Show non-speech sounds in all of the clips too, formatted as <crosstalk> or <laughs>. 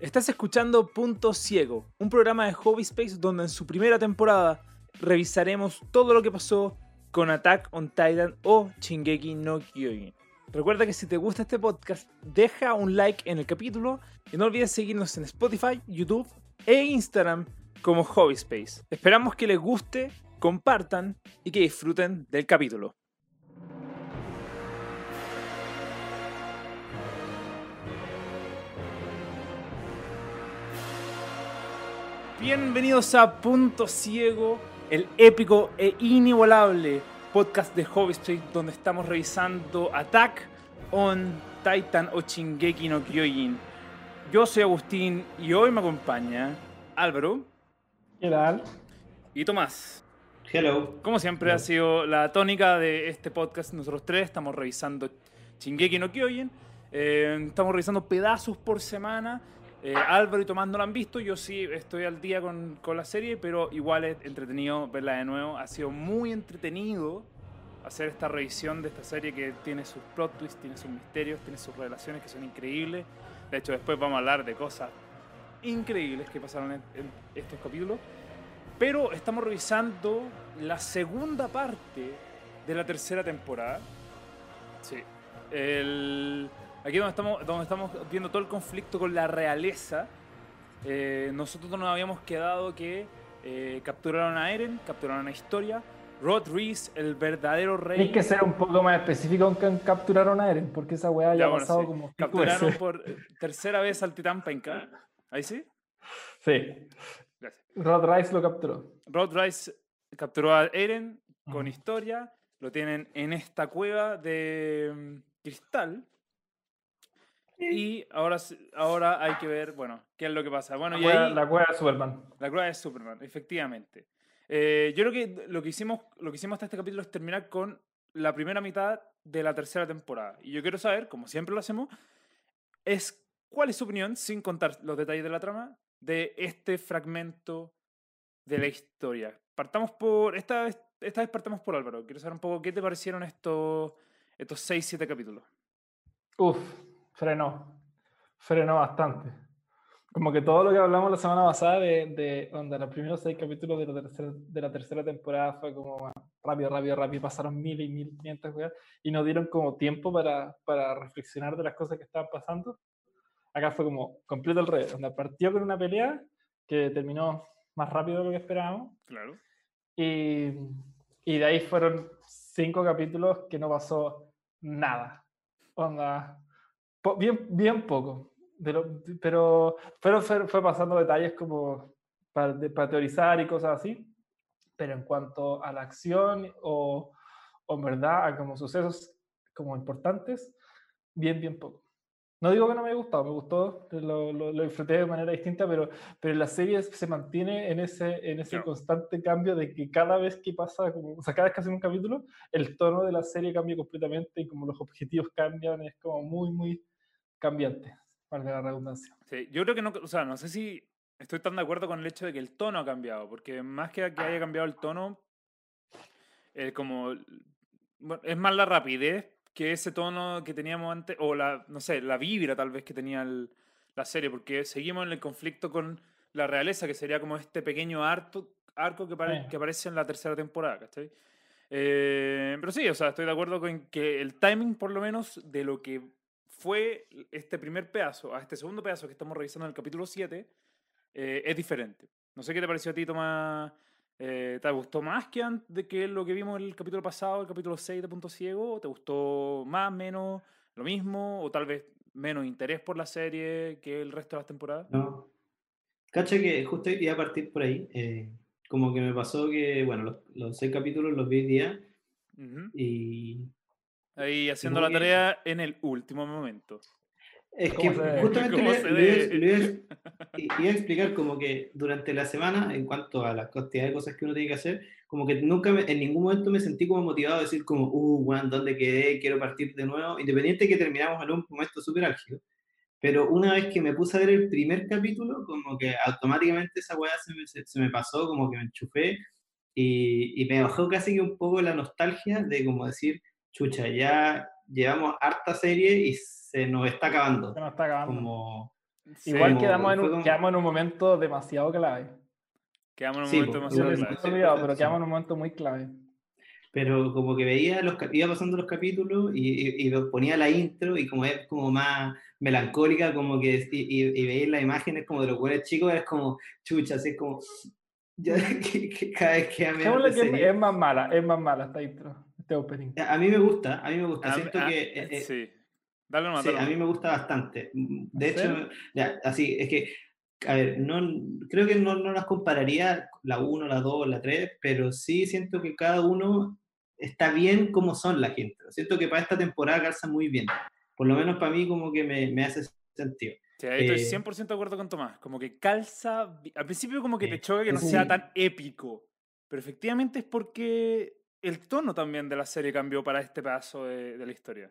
Estás escuchando Punto Ciego, un programa de Hobby Space donde en su primera temporada revisaremos todo lo que pasó con Attack on Titan o Shingeki no Kyojin. Recuerda que si te gusta este podcast, deja un like en el capítulo y no olvides seguirnos en Spotify, YouTube e Instagram como Hobby Space. Esperamos que les guste, compartan y que disfruten del capítulo. Bienvenidos a Punto Ciego, el épico e inigualable podcast de Hobby Street donde estamos revisando Attack on Titan o Shingeki no Kyojin. Yo soy Agustín y hoy me acompaña Álvaro. ¿Qué tal? Y Tomás. Hello. Como siempre ha sido la tónica de este podcast, nosotros tres estamos revisando Shingeki no Kyojin. Eh, estamos revisando pedazos por semana eh, Álvaro y Tomás no la han visto, yo sí estoy al día con, con, la serie, pero igual es entretenido verla de nuevo. Ha sido muy entretenido hacer esta revisión de esta serie que tiene sus plot twists, tiene sus misterios, tiene sus relaciones que son increíbles. De hecho, después vamos a hablar de cosas increíbles que pasaron en, en estos capítulos. Pero estamos revisando la segunda parte de la tercera temporada. Sí. El Aquí donde estamos, donde estamos viendo todo el conflicto con la realeza, eh, nosotros nos habíamos quedado que eh, capturaron a Eren, capturaron a Historia, Rod Reese, el verdadero rey. Hay que ser un poco más específico con que capturaron a Eren, porque esa weá ya, ha pasado sí. como. Capturaron por tercera vez al Titán Penca. ¿Ahí sí? Sí. Gracias. Rod Rice lo capturó. Rod Rice capturó a Eren con uh -huh. Historia, lo tienen en esta cueva de um, cristal y ahora, ahora hay que ver, bueno, qué es lo que pasa. Bueno, la, y cueva, ahí, la cueva de Superman. La cueva de Superman, efectivamente. Eh, yo creo que lo que, hicimos, lo que hicimos hasta este capítulo es terminar con la primera mitad de la tercera temporada. Y yo quiero saber, como siempre lo hacemos, es cuál es su opinión, sin contar los detalles de la trama, de este fragmento de la historia. Partamos por. Esta vez, esta vez partamos por Álvaro. Quiero saber un poco qué te parecieron estos, estos 6-7 capítulos. Uf, frenó. Frenó bastante. Como que todo lo que hablamos la semana pasada de, de donde los primeros seis capítulos de la tercera, de la tercera temporada fue como rápido, rápido, rápido, pasaron mil y mil quinientas cosas y nos dieron como tiempo para, para reflexionar de las cosas que estaban pasando. Acá fue como completo el revés, donde partió con una pelea que terminó más rápido de lo que esperábamos. Claro. Y, y de ahí fueron cinco capítulos que no pasó nada. Onda, bien, bien poco. Lo, pero, pero fue, fue, pasando detalles como para, para, teorizar y cosas así. Pero en cuanto a la acción o, o en verdad a como sucesos como importantes, bien, bien poco. No digo que no me haya gustado, me gustó, lo, lo, lo disfruté de manera distinta, pero, pero la serie se mantiene en ese, en ese no. constante cambio de que cada vez que pasa, como, o sea, cada vez que hacen un capítulo, el tono de la serie cambia completamente y como los objetivos cambian, es como muy, muy cambiante, valga la redundancia. Sí, yo creo que no, o sea, no sé si estoy tan de acuerdo con el hecho de que el tono ha cambiado, porque más que que haya cambiado el tono, eh, como, bueno, es más la rapidez que ese tono que teníamos antes, o la, no sé, la vibra tal vez que tenía el, la serie, porque seguimos en el conflicto con la realeza, que sería como este pequeño arco, arco que, pare, que aparece en la tercera temporada, ¿cachai? Eh, pero sí, o sea, estoy de acuerdo con que el timing, por lo menos, de lo que fue este primer pedazo a este segundo pedazo que estamos revisando en el capítulo 7, eh, es diferente. No sé qué te pareció a ti, Tomás. Eh, ¿Te gustó más que, de que lo que vimos en el capítulo pasado, el capítulo 6 de Punto Ciego? ¿Te gustó más, menos, lo mismo? ¿O tal vez menos interés por la serie que el resto de las temporadas? No. Cacha que justo iba a partir por ahí. Eh, como que me pasó que, bueno, los, los seis capítulos los vi día uh -huh. y... Ahí haciendo la tarea en el último momento. Es que justamente le, iba <laughs> a explicar como que durante la semana, en cuanto a la cantidad de cosas que uno tiene que hacer, como que nunca, me, en ningún momento me sentí como motivado a decir como, uh, bueno, ¿dónde quedé? Quiero partir de nuevo, independiente de que terminamos en un momento súper álgido. Pero una vez que me puse a ver el primer capítulo, como que automáticamente esa weá se me, se, se me pasó, como que me enchufé y, y me bajó casi que un poco la nostalgia de como decir, chucha, ya llevamos harta serie y se nos está acabando. Se nos está acabando. Como, Igual quedamos en, un, quedamos en un momento demasiado clave. Quedamos en un momento demasiado clave. pero quedamos en un momento muy clave pero como que veía los iba pasando los capítulos y, y, ponía la intro y como es como más melancólica como que y, y veía las imágenes como de los buenos chicos es como chucha así es como <laughs> ya, que, cada vez que, que es más mala es más mala esta intro este opening a mí me gusta a mí me gusta siento que eh, eh, sí. Dale sí, a mí me gusta bastante de hecho ya, así es que a ver, no, creo que no, no las compararía la 1, la 2, la 3, pero sí siento que cada uno está bien como son la gente. Siento que para esta temporada calza muy bien. Por lo menos para mí como que me, me hace sentido. Sí, estoy 100% eh, de acuerdo con Tomás. Como que calza... Al principio como que te choca que no sea tan épico. Pero efectivamente es porque el tono también de la serie cambió para este paso de, de la historia.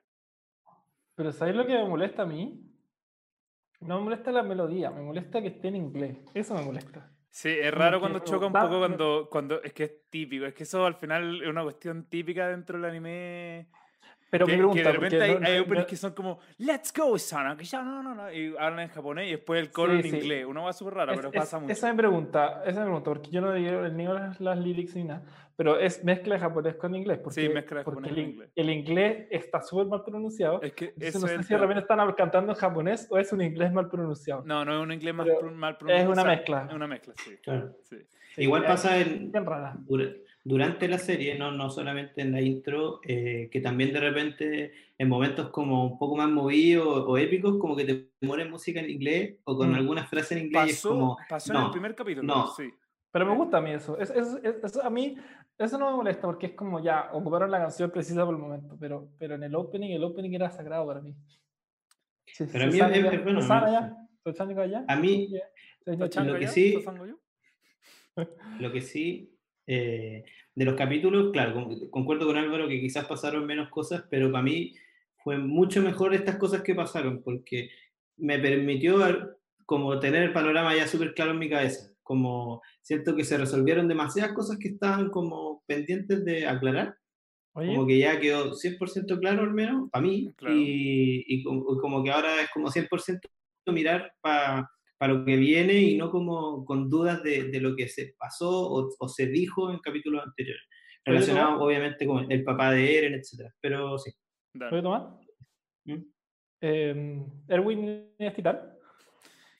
Pero ¿sabéis lo que me molesta a mí? No me molesta la melodía, me molesta que esté en inglés. Eso me molesta. Sí, es raro cuando choca un poco cuando, cuando es que es típico, es que eso al final es una cuestión típica dentro del anime pero que, me pregunta, que de repente hay, hay openings que son como Let's go, Sana, que ya no, no, no, y hablan en japonés y después el coro en inglés. Una va súper rara, pero pasa mucho. Esa me pregunta, esa me pregunta, porque yo no digo ni las, las lyrics ni nada, pero es mezcla de japonés con inglés. Porque, sí, mezcla de japonés con el, inglés. El inglés está súper mal pronunciado. Es que no sé si realmente están cantando en japonés o es un inglés mal pronunciado. No, no es un inglés mal, mal pronunciado. Es una mezcla. Es una mezcla, sí. sí. Igual pasa en. Rara durante la serie, no, no solamente en la intro, eh, que también de repente en momentos como un poco más movidos o, épicos, como que te ponen música en inglés o con mm. algunas frases en inglés. Pasó, como, pasó en el primer capítulo, no. sí. Pero me gusta a mí eso. a mí eso no me molesta porque es como ya ocuparon la canción precisa por el momento, pero, pero en el opening, el opening era sagrado para mí. pero a mí es, bueno. A mí, lo que sí, <laughs> lo que sí eh, de los capítulos, claro, concuerdo con Álvaro que quizás pasaron menos cosas, pero para mí fue mucho mejor estas cosas que pasaron, porque me permitió como tener el panorama ya súper claro en mi cabeza, como siento que se resolvieron demasiadas cosas que estaban como pendientes de aclarar, como que ya quedó 100% claro al menos para mí, y, y, como que ahora es como 100% mirar para para lo que viene y no como con dudas de, de lo que se pasó o, o, se dijo en capítulos anteriores, relacionado obviamente con el papá de Eren, etc. Pero sí. ¿Puedo tomar? ¿Mm? Eh, ¿Erwin es titán?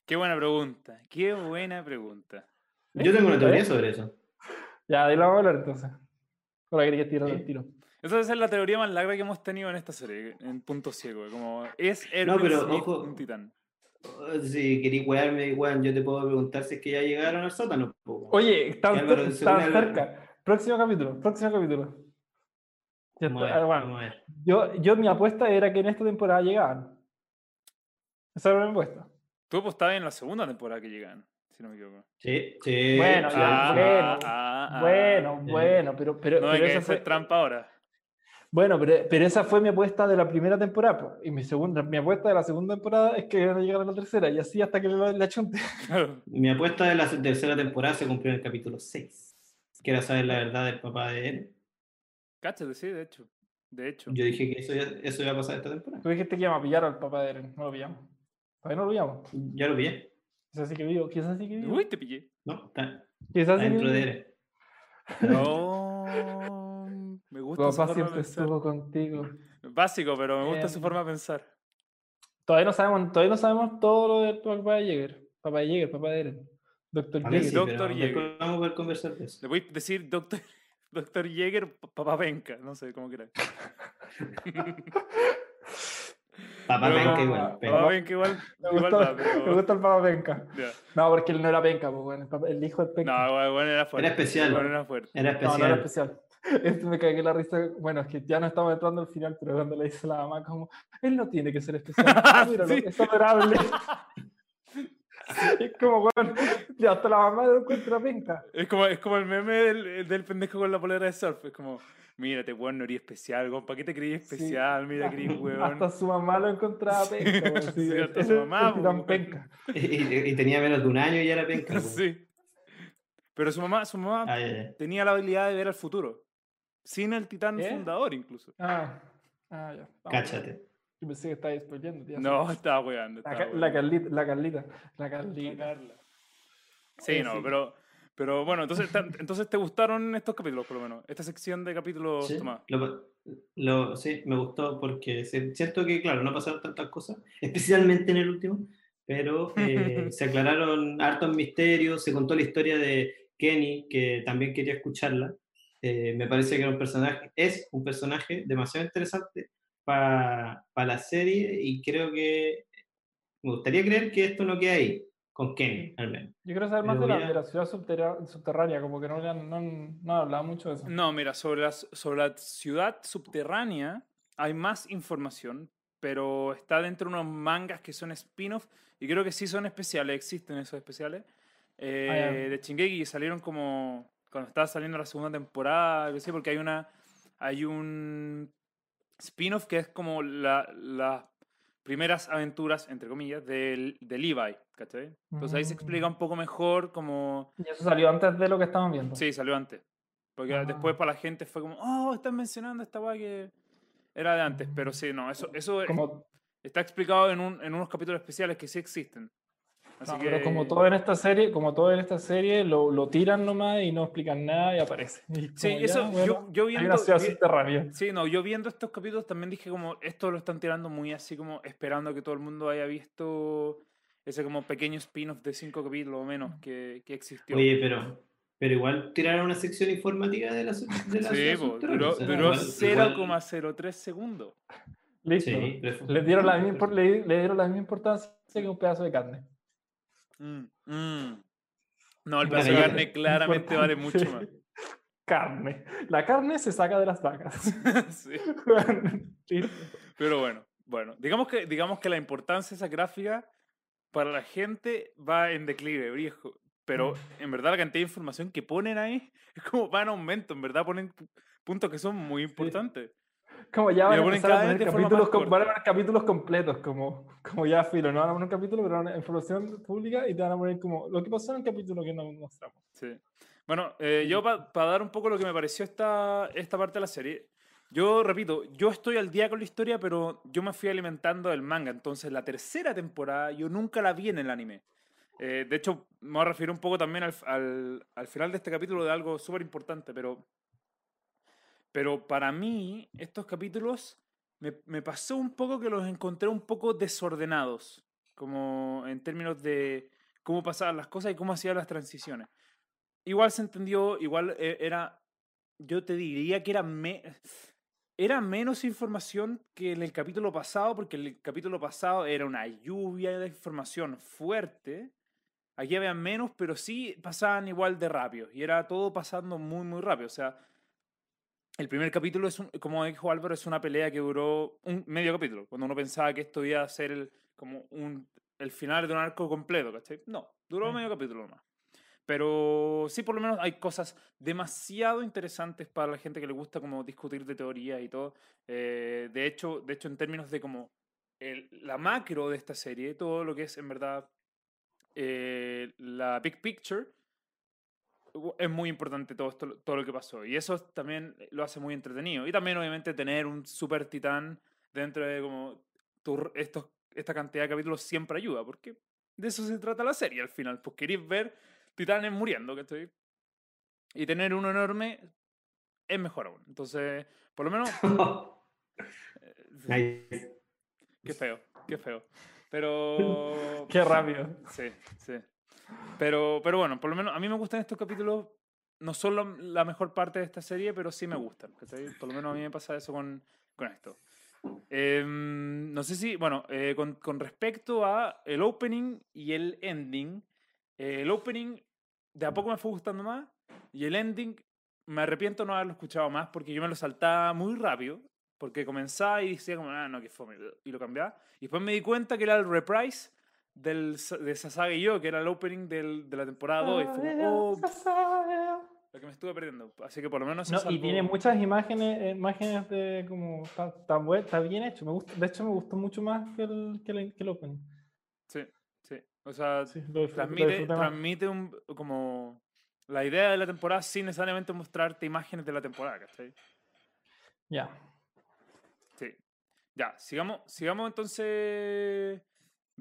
Qué buena pregunta, qué buena pregunta. Yo tengo una teoría sobre eso. Ya, ahí la vamos a hablar entonces. Ahora quería tirar el tiro. Esa es la teoría más larga que hemos tenido en esta serie, en punto ciego. Como, ¿es Erwin no, pero, ojo, un titán? Si queréis wearme, weón, yo te puedo preguntar si es que ya llegaron al sótano. Oye, están cerca. Próximo capítulo, próximo capítulo. bueno, yo, yo mi apuesta era que en esta temporada llegaban. Esa era mi apuesta. Tú apostabas en la segunda temporada que llegaban, si no me equivoco. Sí, sí. Bueno, ah, bueno, ah, ah, bueno, bueno, pero, pero, no pero hay que hacer trampa ahora. Bueno, pero, pero, esa fue mi apuesta de la primera temporada. Y mi segunda, mi apuesta de la segunda temporada es que van a llegar a la tercera. Y así hasta que le la chunte. <laughs> Mi apuesta de la tercera temporada se cumplió en el capítulo 6. Que era saber la verdad del papá de él. Cáchate, sí, de hecho. De hecho. Yo dije que eso, ya, eso iba a pasar esta temporada. Tú dijiste que íbamos a pillar al papá de Eren. No lo pillamos. Todavía no lo pillamos. Ya lo pillé. Quizás sí que vivo. Quizás sí que vivo. Uy, te pillé. No, está. Quizás sí dentro de Eren. No. <laughs> Me gusta su forma siempre estuvo contigo. Básico, pero me gusta su em, forma de pensar. Todavía no sabemos, todavía no sabemos todo lo del papá de Jäger. Papá de Jäger, papá de Eren. Doctor Jäger. Sí, Doctor Jäger. Vamos a conversar de eso. Le voy a decir Doctor, Doctor Jäger, papá Benka. No sé cómo quieras. <laughs> <laughs> Papá Benka igual. Papá Benka igual. Me gusta, me gusta el Papá Benka. No, porque él no era Benka, pues, bueno, el, hijo de Benka. No, bueno, era fuerte. Era especial. Bueno, era fuerte. Era especial. No, no era especial. <laughs> Esto me cagué la risa. Bueno, es que ya no estamos entrando al final, pero cuando le dice la mamá, como, él no tiene que ser especial. <laughs> Míralo, sí. es adorable. <laughs> es como, bueno, ya hasta la mamá lo encuentra penca. Es como, es como el meme del, del pendejo con la polera de surf. Es como, mírate, weón, no eres especial, ¿para qué te creí especial? Mira, Chris, <laughs> weón. Hasta su mamá lo encontraba penca. sí, <laughs> sí, hasta su mamá. penca. Y, y, tenía menos de un año y ya era penca. sí. Pero su mamá, su mamá tenía la habilidad de ver al futuro. Sin el titán fundador, incluso. Ah, ah ya. Cáchate. Yo pensé que estabas spoileando. No, estaba weando. La, la, Carlita, la Carlita. La Carlita. Sí, no, pero, pero bueno, entonces, entonces te gustaron estos capítulos, por lo menos. Esta sección de capítulos, sí, Lo, sí, me gustó porque siento que, claro, no pasaron tantas cosas, <laughs> especialmente en el último, pero eh, <laughs> se aclararon hartos misterios, se contó la historia de Kenny, que también quería escucharla. Eh, me parece que era un personaje, es un personaje demasiado interesante para la serie y creo que me gustaría creer que esto no queda ahí, con Kenny, al menos. Yo quiero saber más de la, ciudad subterránea, como que no, no, no hablado mucho de eso. No, mira, sobre la, sobre la ciudad subterránea hay más información, pero está dentro de unos mangas que son spin-off y creo que sí son especiales, existen esos especiales. Eh, de Chingeki y salieron como cuando estaba saliendo la segunda temporada, no sé, porque hay una hay un spin-off que es como las primeras aventuras, entre comillas, de, de Levi, ¿cachai? Entonces ahí se explica un poco mejor como... ¿Y eso salió antes de lo que estaban viendo? Sí, salió antes. Porque ah. después para la gente fue como, oh, están mencionando esta weá que era de antes. Pero sí, no, eso, eso está explicado en, un, en unos capítulos especiales que sí existen. Pero como todo en esta serie, como todo en esta serie, lo, lo tiran nomás y no explican nada y aparece. sí, eso, yo, yo, viendo... Sí, no, yo viendo estos capítulos también dije como, esto lo están tirando muy así como esperando que todo el mundo haya visto ese como pequeño spin-off de cinco capítulos o menos que, que existió. Oye, pero... Pero igual tiraron una sección informativa de la, de la Sí, duró, duró 0,03 segundos. Listo. le, dieron la misma, le, le dieron la misma importancia que un pedazo de carne. Mm, mm. No, el pedazo de carne claramente vale mucho más. <laughs> Carne. La carne se saca de las vacas. <laughs> <laughs> sí. Pero bueno, bueno, digamos que, digamos que la importancia de esa gráfica para la gente va en declive, viejo. Pero mm. en verdad la cantidad de información que ponen ahí es como va en aumento. En verdad ponen puntos que son muy importantes. Como ya van a, empezar a poner capítulos, van a poner capítulos completos, como, como ya filo, no van a poner un capítulo, pero una información pública y te van a poner como lo que pasó en el capítulo que no mostramos. Sí. Bueno, eh, yo para dar un poco lo que me pareció esta, esta parte de la serie, yo repito, yo estoy al día con la historia, pero yo me fui alimentando del manga, entonces la tercera temporada yo nunca la vi en el anime. Eh, de hecho, me voy a referir un poco también al, al, al final de este capítulo de algo súper importante, pero pero para mí, estos capítulos me, me, pasó un poco que los encontré un poco desordenados, como en términos de cómo pasaban las cosas y cómo hacían las transiciones. Igual se entendió, igual eh, era, yo te diría que era, me, era menos información que en el capítulo pasado, porque el capítulo pasado era una lluvia de información fuerte. Aquí había menos, pero sí pasaban igual de rápido. Y era todo pasando muy, muy rápido. O sea, el primer capítulo, es como dijo Álvaro, es una pelea que duró un medio capítulo, cuando uno pensaba que esto iba a ser el, como un, el final de un arco completo, ¿cachai? No, duró mm. medio capítulo más. Pero sí, por lo menos hay cosas demasiado interesantes para la gente que le gusta como discutir de teoría y todo. Eh, de, hecho, de hecho, en términos de como el, la macro de esta serie, todo lo que es en verdad eh, la big picture, es muy importante todo, esto, todo lo que pasó. Y eso también lo hace muy entretenido. Y también, obviamente, tener un super titán dentro de como tu, estos, esta cantidad de capítulos siempre ayuda, porque de eso se trata la serie al final. Pues queréis ver titanes muriendo, estoy Y tener uno enorme es mejor aún. Entonces, por lo menos. <laughs> Eh, qué feo, qué feo. Pero. <laughs> qué rápido. Sí, sí. Pero, pero bueno, por lo menos a mí me gustan estos capítulos. No son la mejor parte de esta serie, pero sí me gustan. Por lo menos a mí me pasa eso con, con esto. Em, no sé si, bueno, eh, con, con, respecto a el opening y el ending, eh, el opening de a poco me fue gustando más y el ending me arrepiento no haberlo escuchado más porque yo me lo saltaba muy rápido porque comenzaba y decía como, ah, no, que fue, y lo cambiaba. Y después me di cuenta que era el reprise del, de Sasage y yo, que era el opening del, de la temporada 2. Y fue oh, lo que me estuve perdiendo. Así que por lo menos. No, y tiene muchas imágenes, eh, imágenes de como. Está, está, bien hecho. Me gusta, de hecho, me gustó mucho más que el, que el, que el opening. Sí, sí. O sea, transmite, transmite un, como la idea de la temporada sin necesariamente mostrarte imágenes de la temporada, ¿cachai? Ya. Sí. Ya, sigamos, sigamos entonces.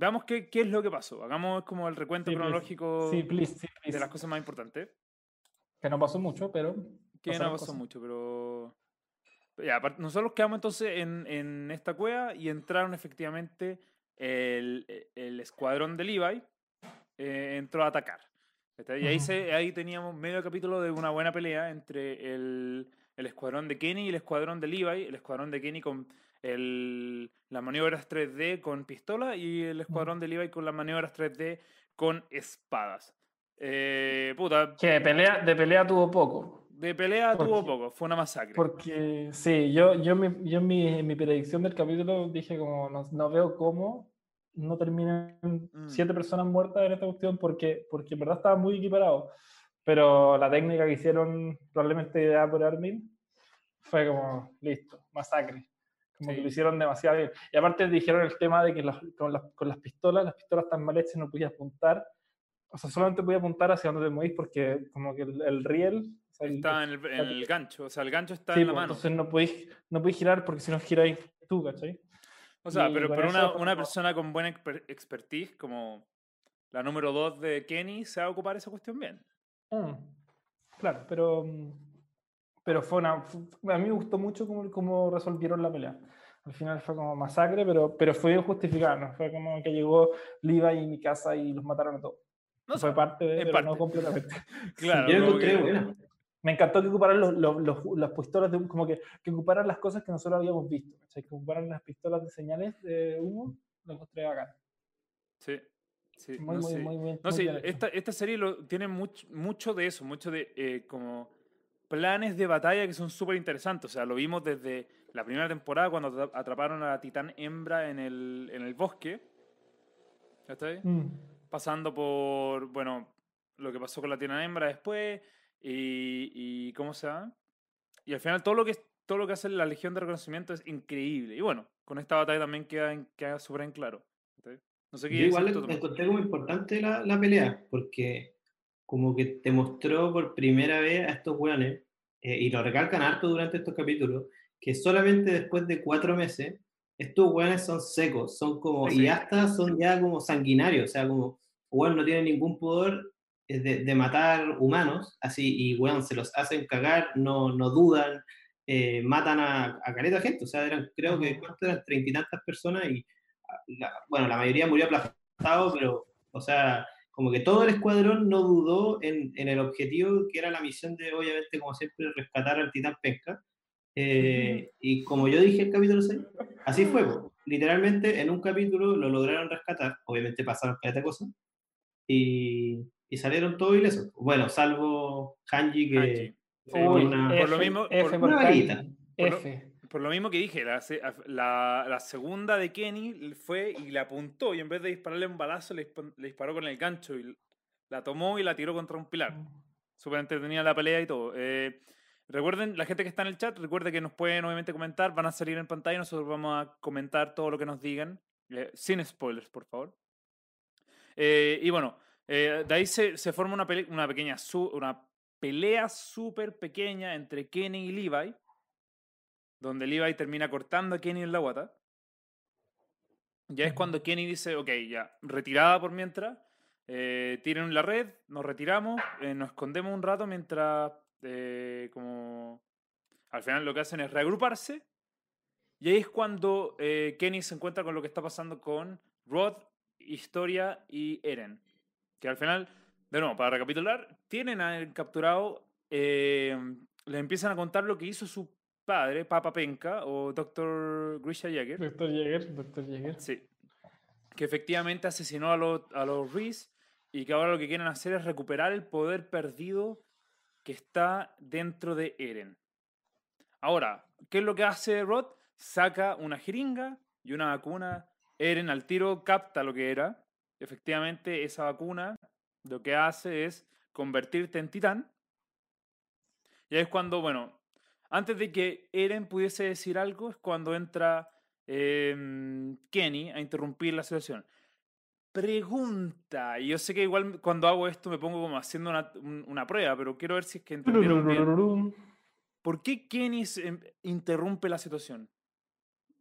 Veamos qué, qué es lo que pasó. Hagamos como el recuento cronológico de las cosas más importantes. Que no pasó mucho, pero. Que no pasó mucho, pero. Ya, nosotros quedamos entonces en, en, esta cueva y entraron efectivamente el, el escuadrón de Levi. Eh, entró a atacar. Y ahí, se, ahí teníamos medio capítulo de una buena pelea entre el, el escuadrón de Kenny y el escuadrón de Levi. El escuadrón de Kenny con el, las maniobras 3D con pistola y el escuadrón de Levi con las maniobras 3D con espadas. Eh, puta. Que de pelea, de pelea tuvo poco. De pelea tuvo poco, fue una masacre. Porque, sí, yo, yo, yo en, mi, en mi predicción del capítulo dije como, no, no veo cómo no terminan mm. siete personas muertas en esta cuestión porque, porque en verdad estaba muy equiparado. Pero la técnica que hicieron, probablemente ideada por Armin, fue como, listo, masacre. Como que lo hicieron demasiado bien. Y aparte dijeron el tema de que con, las, con, las, pistolas, las pistolas tan mal hechas no podías apuntar. O sea, solamente podías apuntar hacia donde te movís porque como que el, riel... está en el, gancho, o sea, el gancho está en la pues, mano. Entonces no podéis, no podéis girar porque si no giráis tú, ¿cachai? O sea, pero, pero una, una, persona con buena expertise, como la número 2 de Kenny, se va a ocupar esa cuestión bien. Mm, claro, pero, mm, pero fue una. A mí me gustó mucho cómo, cómo resolvieron la pelea. Al final fue como masacre, pero, pero fue justificado, ¿no? Fue como que llegó Liva y mi casa y los mataron a todos. No fue parte de, pero no completamente. <laughs> claro. Yo bueno me encantó que ocuparan los, los, las pistolas de como que, que ocuparan las cosas que nosotros habíamos visto. O sea, que ocuparan las pistolas de señales de humo, lo encontré acá. Sí. Sí, muy, muy, muy, bien. No, sí, esta, esta, serie lo, tiene mucho, mucho de eso, mucho de eh, como planes de batalla que son súper interesantes. O sea, lo vimos desde la primera temporada cuando atraparon a la titán hembra en el, en el bosque. ¿Está ahí? Mm. Pasando por, bueno, lo que pasó con la titán hembra después y, y ¿cómo se llama? Y al final todo lo que todo lo que hace la Legión de Reconocimiento es increíble. Y bueno, con esta batalla también queda, queda súper en claro. No sé qué Yo igual encontré como importante la, la, pelea, porque como que te mostró por primera vez a estos weones, eh, y lo recalcan harto durante estos capítulos, que solamente después de cuatro meses, estos weones son secos, son como, y hasta son ya como sanguinarios, o sea, como, bueno, no tienen ningún poder de, matar humanos, así, y bueno, se los hacen cagar, no, no dudan, eh, matan a, a de gente, o sea, eran, creo que eran treinta y tantas personas y, ah, bueno, la mayoría murió aplastado, pero, o sea, como que todo el escuadrón no dudó en, en, el objetivo que era la misión de, obviamente, como siempre, rescatar al titán pesca. Eh, y como yo dije en el capítulo 6, así fue. Literalmente en un capítulo lo lograron rescatar, obviamente pasaron cada cosa, y, y salieron todos ilesos. Bueno, salvo Hanji que fue una, por lo mismo, F por, Por, lo, mismo que dije, la, la, la, segunda de Kenny fue y le apuntó y en vez de dispararle un balazo le, disparó con el gancho y la tomó y la tiró contra un pilar. Súper entretenida la pelea y todo. Eh, recuerden, la gente que está en el chat, recuerde que nos pueden obviamente comentar, van a salir en pantalla, nosotros vamos a comentar todo lo que nos digan, eh, sin spoilers, por favor. Eh, y bueno, de ahí se, se forma una, una pequeña una pelea súper pequeña entre Kenny y Levi, donde Levi termina cortando a Kenny en la guata. Ya es cuando Kenny dice, ok, ya, retirada por mientras, eh, tiren la red, nos retiramos, eh, nos escondemos un rato mientras, eh, como, al final lo que hacen es reagruparse. Y ahí es cuando Kenny se encuentra con lo que está pasando con Rod, Historia y Eren que al final, de nuevo, para recapitular, tienen a capturado, eh, le empiezan a contar lo que hizo su padre, Papa Penka, o Dr. Grisha Jäger. Dr. Jäger, Dr. Jäger. Sí. Que efectivamente asesinó a los, a los Reese y que ahora lo que quieren hacer es recuperar el poder perdido que está dentro de Eren. Ahora, ¿qué es lo que hace Rod? Saca una jeringa y una vacuna. Eren al tiro capta lo que era efectivamente esa vacuna lo que hace es convertirte en titán. Y es cuando, bueno, antes de que Eren pudiese decir algo, es cuando entra em, Kenny a interrumpir la situación. Pregunta, y yo sé que igual cuando hago esto me pongo como haciendo una, una prueba, pero quiero ver si es que entendieron bien. ¿Por qué Kenny interrumpe la situación?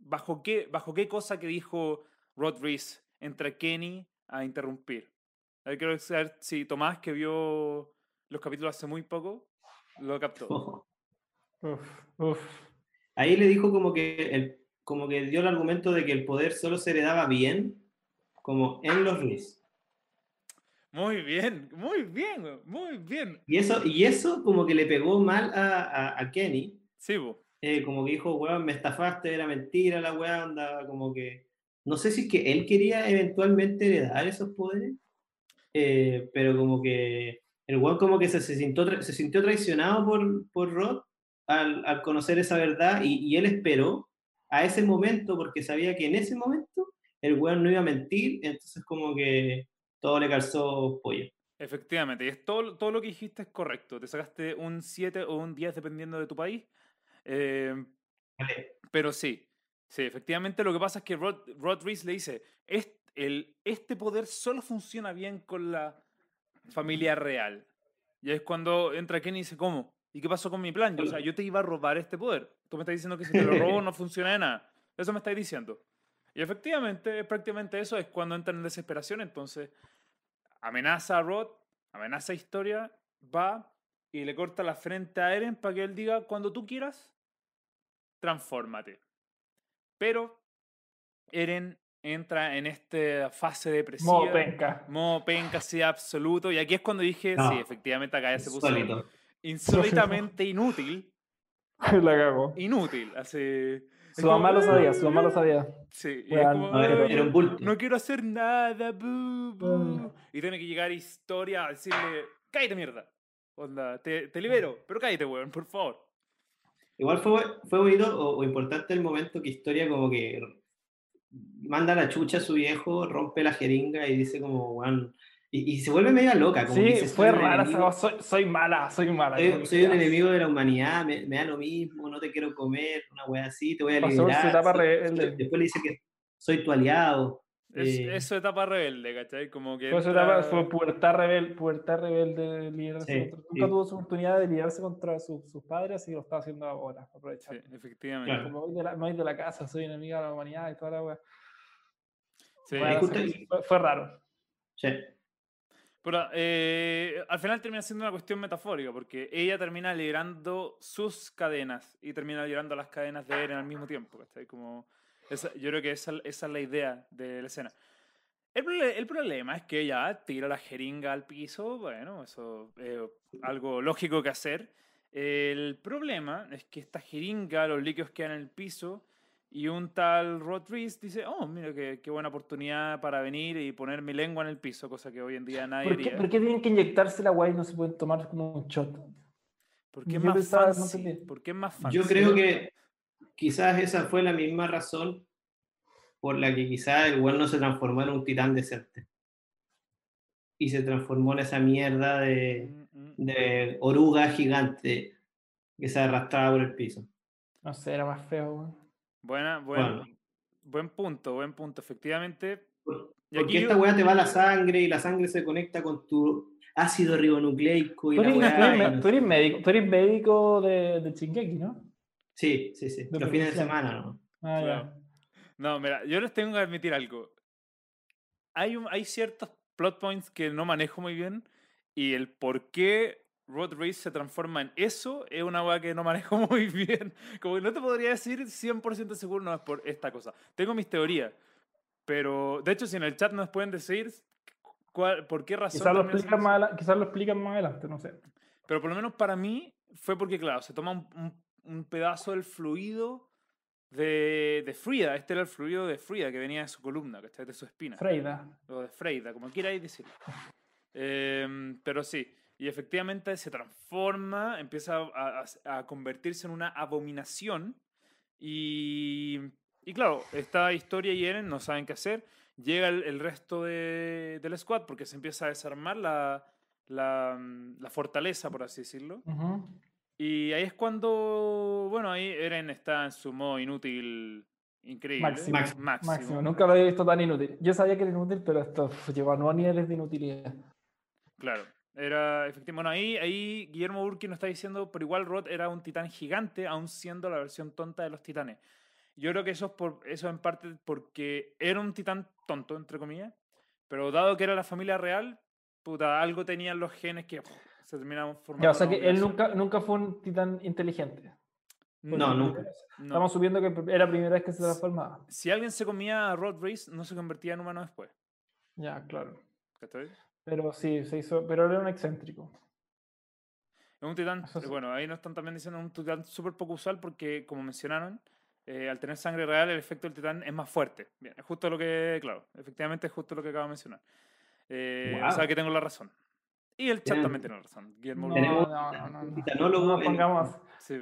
¿bajo qué, bajo qué cosa que dijo Rod Reese entre Kenny a interrumpir? A ver, quiero saber si Tomás, que vio los capítulos hace muy poco, lo captó. <laughs> Ahí le dijo como que, el, como que dio el argumento de que el poder solo se le daba bien, como en los Reese. Muy bien, muy bien, muy bien. Y eso, y eso como que le pegó mal a, a, Kenny. Sí, eh, como que dijo, weón, me estafaste, era mentira la weá, andaba como que... No sé si es que él quería eventualmente heredar esos poderes, eh, pero como que el weón como que se, se, sintió, se sintió traicionado por, por Rod al, al conocer esa verdad y, y, él esperó a ese momento porque sabía que en ese momento el weón no iba a mentir, entonces como que todo le calzó pollo. Efectivamente, y es todo, todo lo que dijiste es correcto. Te sacaste un 7 o un 10 dependiendo de tu país. Eh, pero sí, sí, efectivamente lo que pasa es que Rod, Rod Reese le dice, este, el, este poder solo funciona bien con la familia real. Y es cuando entra Kenny y dice, ¿cómo? ¿Y qué pasó con mi plan? o sea, yo te iba a robar este poder. Tú me estás diciendo que si te lo robo <laughs> no funciona de nada. Eso me estás diciendo. Y efectivamente, prácticamente eso es cuando entra en desesperación. Entonces, amenaza a Rod, amenaza a Historia, va y le corta la frente a Eren para que él diga, cuando tú quieras, transfórmate. Pero Eren entra en esta fase depresiva. Modo penca. Modo penca, sí, absoluto. Y aquí es cuando dije, sí, efectivamente acá ya se puso insólitamente <laughs> inútil. La cago. Inútil, así... Su mamá lo sabía, su mamá lo sabía. Sí, y era un bulto. No quiero hacer nada, bu, bu. Y tiene que llegar historia a decirle, cállate mierda. Onda, te, te libero, pero cállate, weón, por favor. Igual fue, fue bonito o, importante el momento que historia como que manda la chucha a su viejo, rompe la jeringa y dice como, weón, y, se vuelve media loca. Como sí, fue rara, soy, soy, mala, soy mala. Soy, un enemigo de la humanidad, me, da lo mismo, no te quiero comer, una wea así, te voy a liberar. Después le dice que soy tu aliado. Es, eh, es su etapa rebelde, ¿cachai? Como que fue su etapa, fue pubertad, rebel, pubertad rebelde de liderarse Nunca tuvo su oportunidad de liderarse contra sus padres y lo está haciendo ahora, aprovechando. Sí, efectivamente. Como voy de, la, de la casa, soy enemiga de la humanidad y toda la wea. Sí, fue, fue, raro. Sí. Pero eh, al final termina siendo una cuestión metafórica, porque ella termina liberando sus cadenas y termina liberando las cadenas de Eren al mismo tiempo. Como yo creo que esa, esa, es la idea de la escena. El, el, problema es que ella tira la jeringa al piso, bueno, eso es algo lógico que hacer. El problema es que esta jeringa, los líquidos quedan en el piso y un tal Rod Reese dice, oh, mira qué, qué, buena oportunidad para venir y poner mi lengua en el piso, cosa que hoy en día nadie ¿Por qué, ¿por qué tienen que inyectarse la guay y no se pueden tomar como un shot? Porque es más fancy. Porque es más fancy. Yo creo que quizás esa fue la misma razón por la que quizás el güey no se transformó en un titán decente. Y se transformó en esa mierda de, mm, mm. de oruga gigante que se arrastraba por el piso. No sé, era más feo, güey. Buena, buen, buen punto, buen punto. Efectivamente. Porque esta weá te va a la sangre y la sangre se conecta con tu ácido ribonucleico. Y tú, eres, la tú, eres, médico, tú eres médico de, de Chingeki, ¿no? Sí, sí, sí. Los fines de semana, ¿no? Ah, ya. No, mira, yo les tengo que admitir algo. Hay, un, hay ciertos plot points que no manejo muy bien y el por qué Road Race se transforma en eso, es una weá que no manejo <laughs> muy bien. Como que no te podría decir 100% seguro, no es por esta cosa. Tengo mis teorías, pero de hecho, si en el chat nos pueden decir cuál, por qué razón. Quizás lo, explican más, quizás lo explican más adelante, no sé. Pero por lo menos para mí fue porque, claro, se toma un, un, pedazo del fluido de, de, Frida. Este era el fluido de Frida que venía de su columna, que de su espina. Freida. O de Freida, como quierais decirlo. <laughs> Eh, pero sí. Y efectivamente se transforma, empieza a, a, convertirse en una abominación. Y, y, claro, esta historia y Eren no saben qué hacer. Llega el, resto de, del squad porque se empieza a desarmar la, la, la fortaleza, por así decirlo. Y ahí es cuando, bueno, ahí Eren está en su modo inútil increíble. Máximo. Máximo. Nunca lo había visto tan inútil. Yo sabía que era inútil, pero esto lleva a niveles de inutilidad. Claro. Era efectivamente. Bueno, ahí, ahí Guillermo Burki nos está diciendo, pero igual Rod era un titán gigante, aún siendo la versión tonta de los titanes. Yo creo que eso es por eso en parte porque era un titán tonto, entre comillas, pero dado que era la familia real, puta, algo tenían los genes que se terminaban formando. Ya, o sea que él nunca, nunca fue un titán inteligente. No, nunca. Estamos subiendo que era la primera vez que se transformaba. Si alguien se comía a Rod Race, no se convertía en humano después. Ya, claro. ¿Cachai? Pero sí, se hizo, pero era un excéntrico. Es un titán, bueno, ahí nos están también diciendo un titán súper poco usual porque, como mencionaron, eh, al tener sangre real, el efecto del titán es más fuerte. Bien, es justo lo que, claro, efectivamente es justo lo que acabo de mencionar. Eh, O sea que tengo la razón. Y el chat también tiene razón. Guillermo no, no, no, no, no, no, pongamos. <laughs> Sí.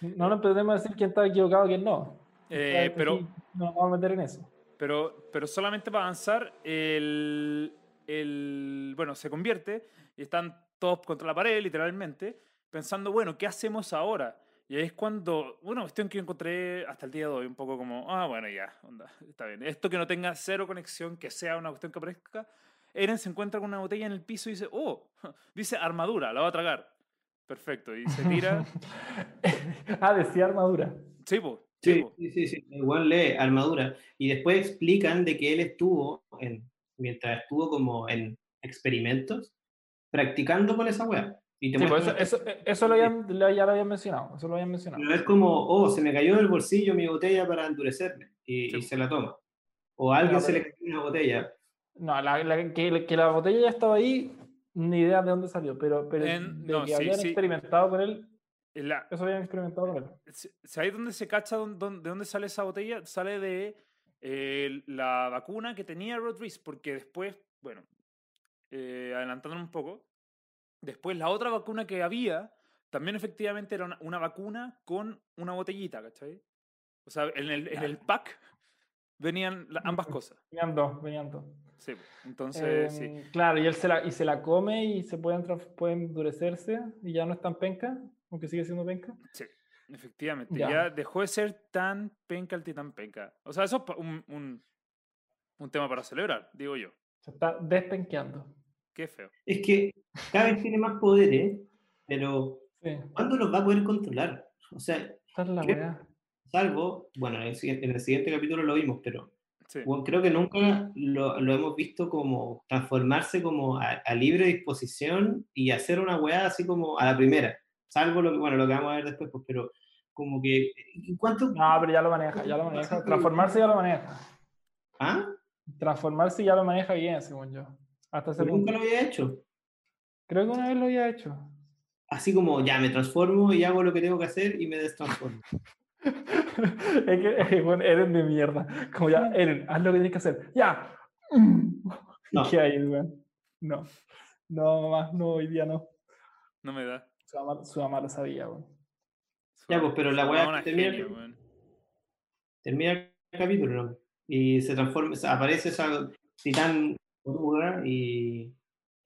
No nos podemos decir quién está equivocado y quién no. Eh, pero, no nos vamos a meter en eso. Pero, pero solamente para avanzar, el, el, bueno, se convierte y están todos contra la pared, literalmente, pensando, bueno, ¿qué hacemos ahora? Y es cuando, una cuestión que encontré hasta el día de hoy, un poco como, ah, bueno, ya, onda, está bien. Esto que no tenga cero conexión, que sea una cuestión que aparezca. Eren se encuentra con una botella en el piso y dice, oh, <laughs> dice armadura, la va a tragar. Perfecto, y se tira. <laughs> ah, decía armadura. Sí, pues. Sí, sí, sí, igual lee armadura. Y después explican de que él estuvo, en, mientras estuvo como en experimentos, practicando con esa wea. Y te pues eso, eso, lo habían, ya lo habían mencionado. Eso lo habían mencionado. No es como, oh, se me cayó del bolsillo mi botella para endurecerme y, se la toma. O alguien se le cayó una botella. No, la, que, que, la botella ya estaba ahí, ni idea de dónde salió, pero, pero de que habían experimentado con él. eso habían experimentado con él. ¿Sabéis dónde se cacha de dónde sale esa botella? Sale de eh, la vacuna que tenía Rodríguez, porque después, bueno, eh, adelantándonos un poco, Después, la otra vacuna que había, también efectivamente era una, vacuna con una botellita, ¿cachai? O sea, en el, en el pack venían ambas cosas. Venían dos, venían dos. Sí, entonces, sí. Em, claro, y él se la, y se la come y se pueden, pueden endurecerse y ya no es tan penca, aunque sigue siendo penca. Sí, efectivamente. Ya, dejó de ser tan penca el titán penca. O sea, eso es un, un, un tema para celebrar, digo yo. Se está despenqueando. Qué feo. Es que cada vez tiene más poderes, pero ¿cuándo los va a poder controlar? O sea, salvo, bueno, en el, siguiente, capítulo lo vimos, pero creo que nunca lo, hemos visto como transformarse como a, libre disposición y hacer una weá así como a la primera. Salvo lo que, bueno, lo que vamos a ver después, pues, pero como que... ¿cuánto? No, pero ya lo maneja, ya lo maneja. Transformarse ya lo maneja. ¿Ah? Transformarse ya lo maneja bien, según yo. Hasta nunca lo había hecho. Creo que una vez lo había hecho. Así como, ya me transformo y hago lo que tengo que hacer y me destransformo. <laughs> es que, bueno, Eren de mierda. Como ya, Eren, haz lo que tienes que hacer. ¡Ya! No. <laughs> ¿Qué hay, No. No, mamá, no, hoy día no. No me da. Su mamá, su mamá lo sabía, weón. Ya, pues, pero la weá termina, termina el capítulo, ¿no? Y se transforma, aparece esa titán y,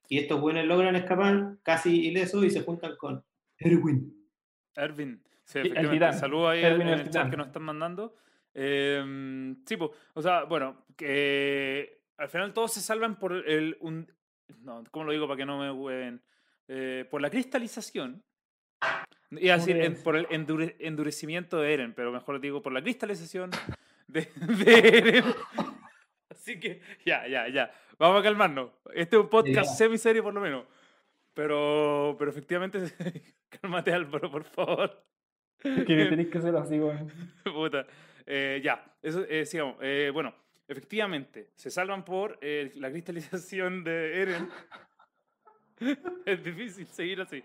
y estos buenos logran escapar casi ilesos y se juntan con Erwin. Erwin, sí, efectivamente. Saludos ahí en el, chat que nos están mandando. Eh, sí, pues, o sea, bueno, que al final todos se salvan por el. Un, no, ¿cómo lo digo para que no me hueven? Eh, por la cristalización. Y así por el endurecimiento de Eren, pero mejor digo por la cristalización <laughs> de, de <laughs> Eren. Así que, ya, ya, ya. Vamos a calmarnos. Este es un podcast semi-serio por lo menos. Pero, pero efectivamente, <laughs> cálmate Álvaro, por favor. Que tenéis que ser así, güey. Puta. Eh, ya, eso, eh, sigamos. Eh, bueno, efectivamente, se salvan por eh, la cristalización de Eren. <laughs> es difícil seguir así.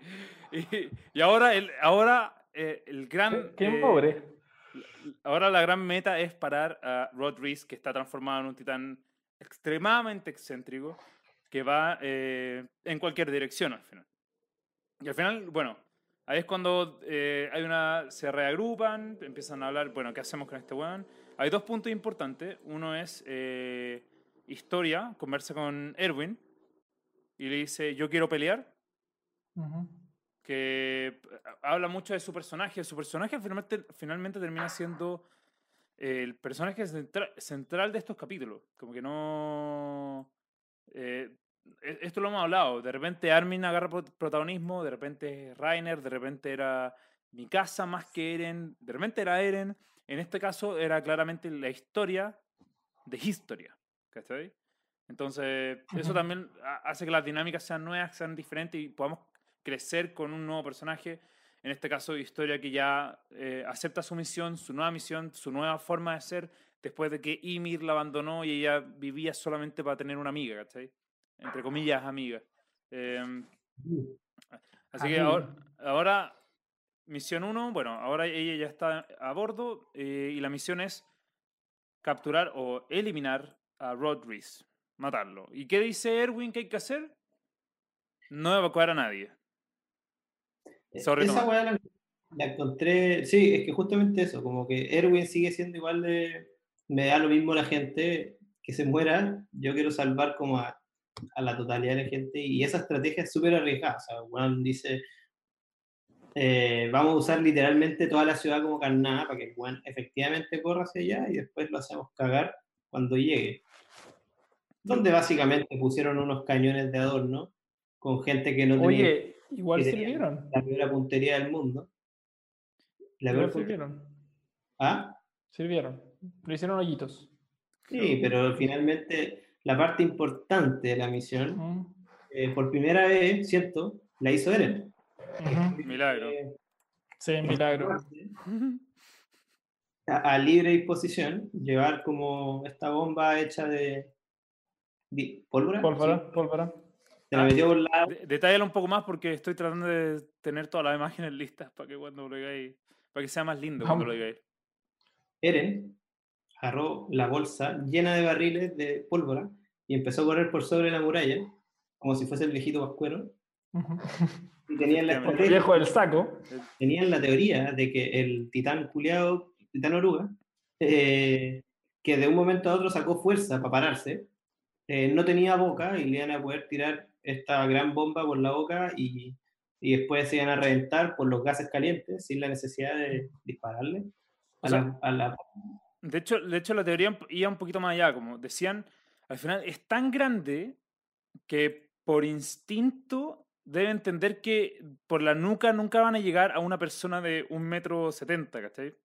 Y, y ahora, el, ahora el gran... Qué, pobre. Ahora la gran meta es parar a Rod Reese, que está transformado en un titán extremadamente excéntrico, que va eh, en cualquier dirección al final. Y al final, bueno, ahí es cuando eh, hay una, se reagrupan, empiezan a hablar, bueno, ¿qué hacemos con este weón? Hay dos puntos importantes. Uno es eh, historia, conversa con Erwin y le dice, yo quiero pelear que eh, habla mucho de su personaje. Su personaje finalmente, finalmente termina siendo el personaje central de estos capítulos. Como que no... Eh, e-, esto lo hemos hablado. De repente Armin agarra protagonismo, de repente Rainer, de repente era mi casa más que Eren, de repente era Eren. En este caso era claramente la historia de historia. ¿Cachai? Entonces, eso también hace que las dinámicas sean nuevas, sean diferentes y podamos crecer con un nuevo personaje. En este caso, historia que ya eh, acepta su misión, su nueva misión, su nueva forma de ser, después de que Ymir la abandonó y ella vivía solamente para tener una amiga, ¿cachai? Entre comillas, amiga. Em, así que ahora, ahora misión 1, bueno, ahora ella ya está a bordo eh, y la misión es capturar o eliminar a Rodríguez, matarlo. ¿Y qué dice Erwin que hay que hacer? No evacuar a nadie. E, esa weá la, encontré, sí, es que justamente eso, como que Erwin sigue siendo igual de, me da lo mismo la gente que se muera, yo quiero salvar como a, a la totalidad de la gente y esa estrategia es súper arriesgada, o sea, Juan dice, eh, vamos a usar literalmente toda la ciudad como carnada para que Juan efectivamente corra hacia allá y después lo hacemos cagar cuando llegue. Donde básicamente pusieron unos cañones de adorno con gente que no tenía. Oye, igual sirvieron. La primera puntería del mundo. La igual sirvieron. ¿Ah? Sirvieron. Lo hicieron hoyitos. Sí, pero finalmente la parte importante de la misión, eh, por primera vez, ¿cierto? La hizo Eren. Milagro. sí, milagro. <laughs> A, libre disposición, llevar como esta bomba hecha de, pólvora. Pólvora, pólvora. Se la metió por la... Detállalo un poco más porque estoy tratando de tener todas las imágenes listas para que cuando lo digáis, para que sea más lindo cuando lo digáis. Eren agarró la bolsa llena de barriles de pólvora y empezó a correr por sobre la muralla, como si fuese el viejito Pascuero. Y tenían la, el viejo del saco. Tenían la teoría de que el titán culiado, titán oruga, eh, que de un momento a otro sacó fuerza para pararse, eh, no tenía boca y le iban a poder tirar esta gran bomba por la boca y, y, después se iban a reventar por los gases calientes sin la necesidad de dispararle a, la, a la, de hecho, de hecho, la teoría iba un poquito más allá, como decían, al final es tan grande que por instinto debe entender que por la nuca nunca van a llegar a una persona de un metro setenta, ¿cachai?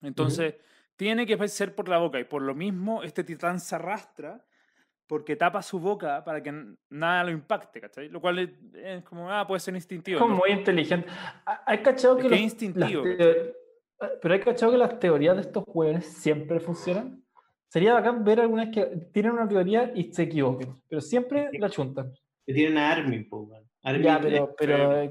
Entonces, tiene que ser por la boca y por lo mismo este titán se arrastra porque tapa su boca para que nada lo impacte, ¿cachai? Lo cual es, como, ah, puede ser instintivo. Es como muy inteligente. Hay cachado que... Es instintivo. Ah, pero hay cachado que las teorías de estos jueves siempre funcionan. Sería bacán ver algunas que tienen una teoría y se equivoquen, pero siempre la chuntan. Que tienen a Armin, pues, Armin ya, pero,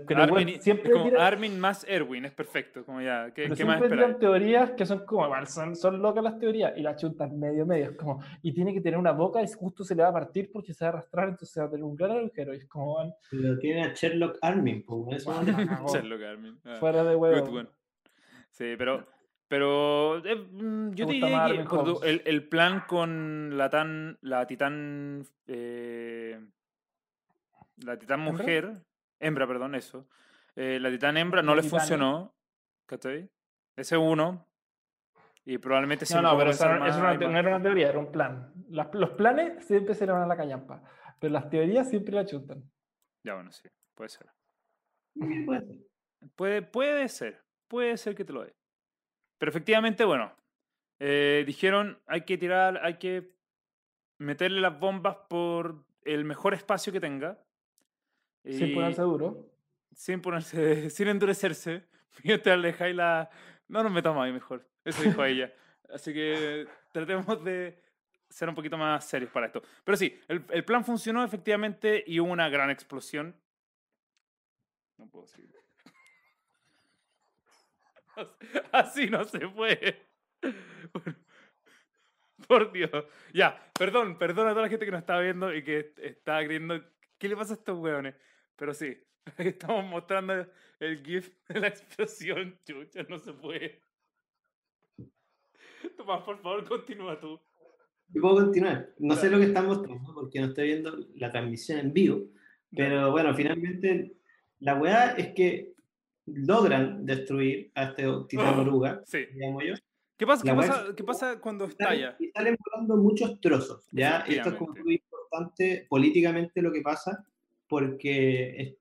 pero, Armin, siempre como Armin más Erwin, es perfecto. Como ya, ¿qué, ¿qué más tiran teorías que son como, son, son locas las teorías y las chuntan medio, medio. como, y tiene que tener una boca y justo se le va a partir porque se va a arrastrar, entonces va a tener un gran agujero. Y es como, van. Pero tiene a Sherlock Armin, pues, eso. Sherlock Armin. Ah, Fuera de huevo. Sí, pero, pero eh, mm, yo diría que el, el, plan con la tan, la titán, eh, la titán mujer, hembra, perdón, eso, eh, la titán hembra no le funcionó, ¿cachai? Ese uno, y probablemente No, no, pero eso, no, era una teoría, era un plan. los planes siempre se le van a la callampa, pero las teorías siempre la chutan. Ya, bueno, sí, puede ser. Puede, puede ser puede ser que te lo dé. Pero efectivamente, bueno, eh, dijeron hay que tirar, hay que meterle las bombas por el mejor espacio que tenga. Sin ponerse duro. Sin ponerse, <laughs> sin endurecerse. Mientras dejáis la... No nos metamos ahí mejor. Eso dijo ella. Así que tratemos de ser un poquito más serios para esto. Pero sí, el, el plan funcionó efectivamente y hubo una gran explosión. No puedo seguir. <laughs> Así no se puede. <laughs> por Dios. Ya, perdón, perdón a toda la gente que nos está viendo y que está creyendo. ¿Qué le pasa a estos hueones? Pero sí, <laughs> estamos mostrando el GIF <laughs> de la explosión. Chucha, no se puede. <laughs> Tomás, por favor, continúa tú. Yo puedo continuar. No sé lo que están mostrando porque no estoy viendo la transmisión en vivo. Pero bueno, finalmente la weá es que logran destruir a este titán oruga, sí. digamos yo. ¿Qué pasa, qué pasa, ¿Qué pasa, cuando estalla? Y salen volando muchos trozos, ¿ya? Esto es como muy importante políticamente lo que pasa, porque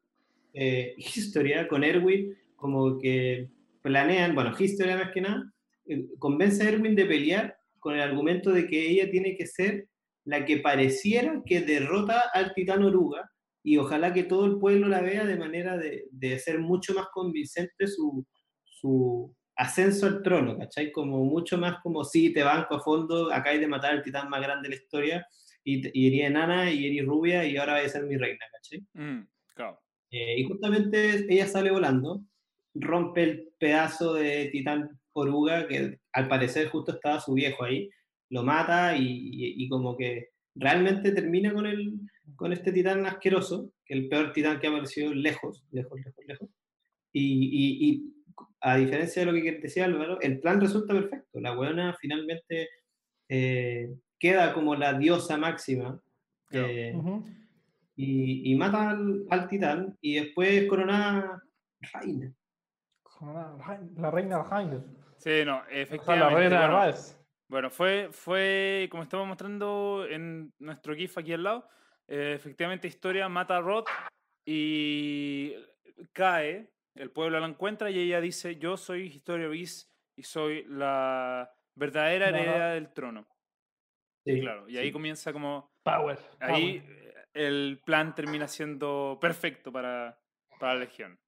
eh, <laughs> Historia con Erwin como que planean, bueno, Historia más que nada, eh, convence a Erwin de pelear con el argumento de que ella tiene que ser la que pareciera que derrota al titán oruga y ojalá que todo el pueblo la vea de manera de, de ser mucho más convincente su, su, ascenso al trono, ¿cachai? Como mucho más como, sí, te banco a fondo, acá hay de matar al titán más grande de la historia, y, y eres enana, y eres rubia, y ahora voy a ser mi reina, ¿cachai? Mm, claro. Eh, y justamente ella sale volando, rompe el pedazo de titán oruga, que al parecer justo estaba su viejo ahí, lo mata y, y, como que realmente termina con, el, con este titán asqueroso, que el peor titán que ha aparecido lejos, lejos, lejos, lejos. Y, y, a diferencia de lo que decía Álvaro, el plan resulta perfecto. La buena finalmente eh, queda como la diosa máxima eh, y, y, mata al, titán y después coronada reina. La reina reina. Sí, no, efectivamente. La reina bueno, bueno, fue, fue, como estamos mostrando en nuestro GIF aquí al lado, eh, efectivamente Historia mata a Rod y cae el pueblo la encuentra y ella dice, yo soy Historia Bis y soy la verdadera heredera del trono. Sí, claro, y ahí comienza como... Power. Ahí el plan termina siendo perfecto para, para la Legión.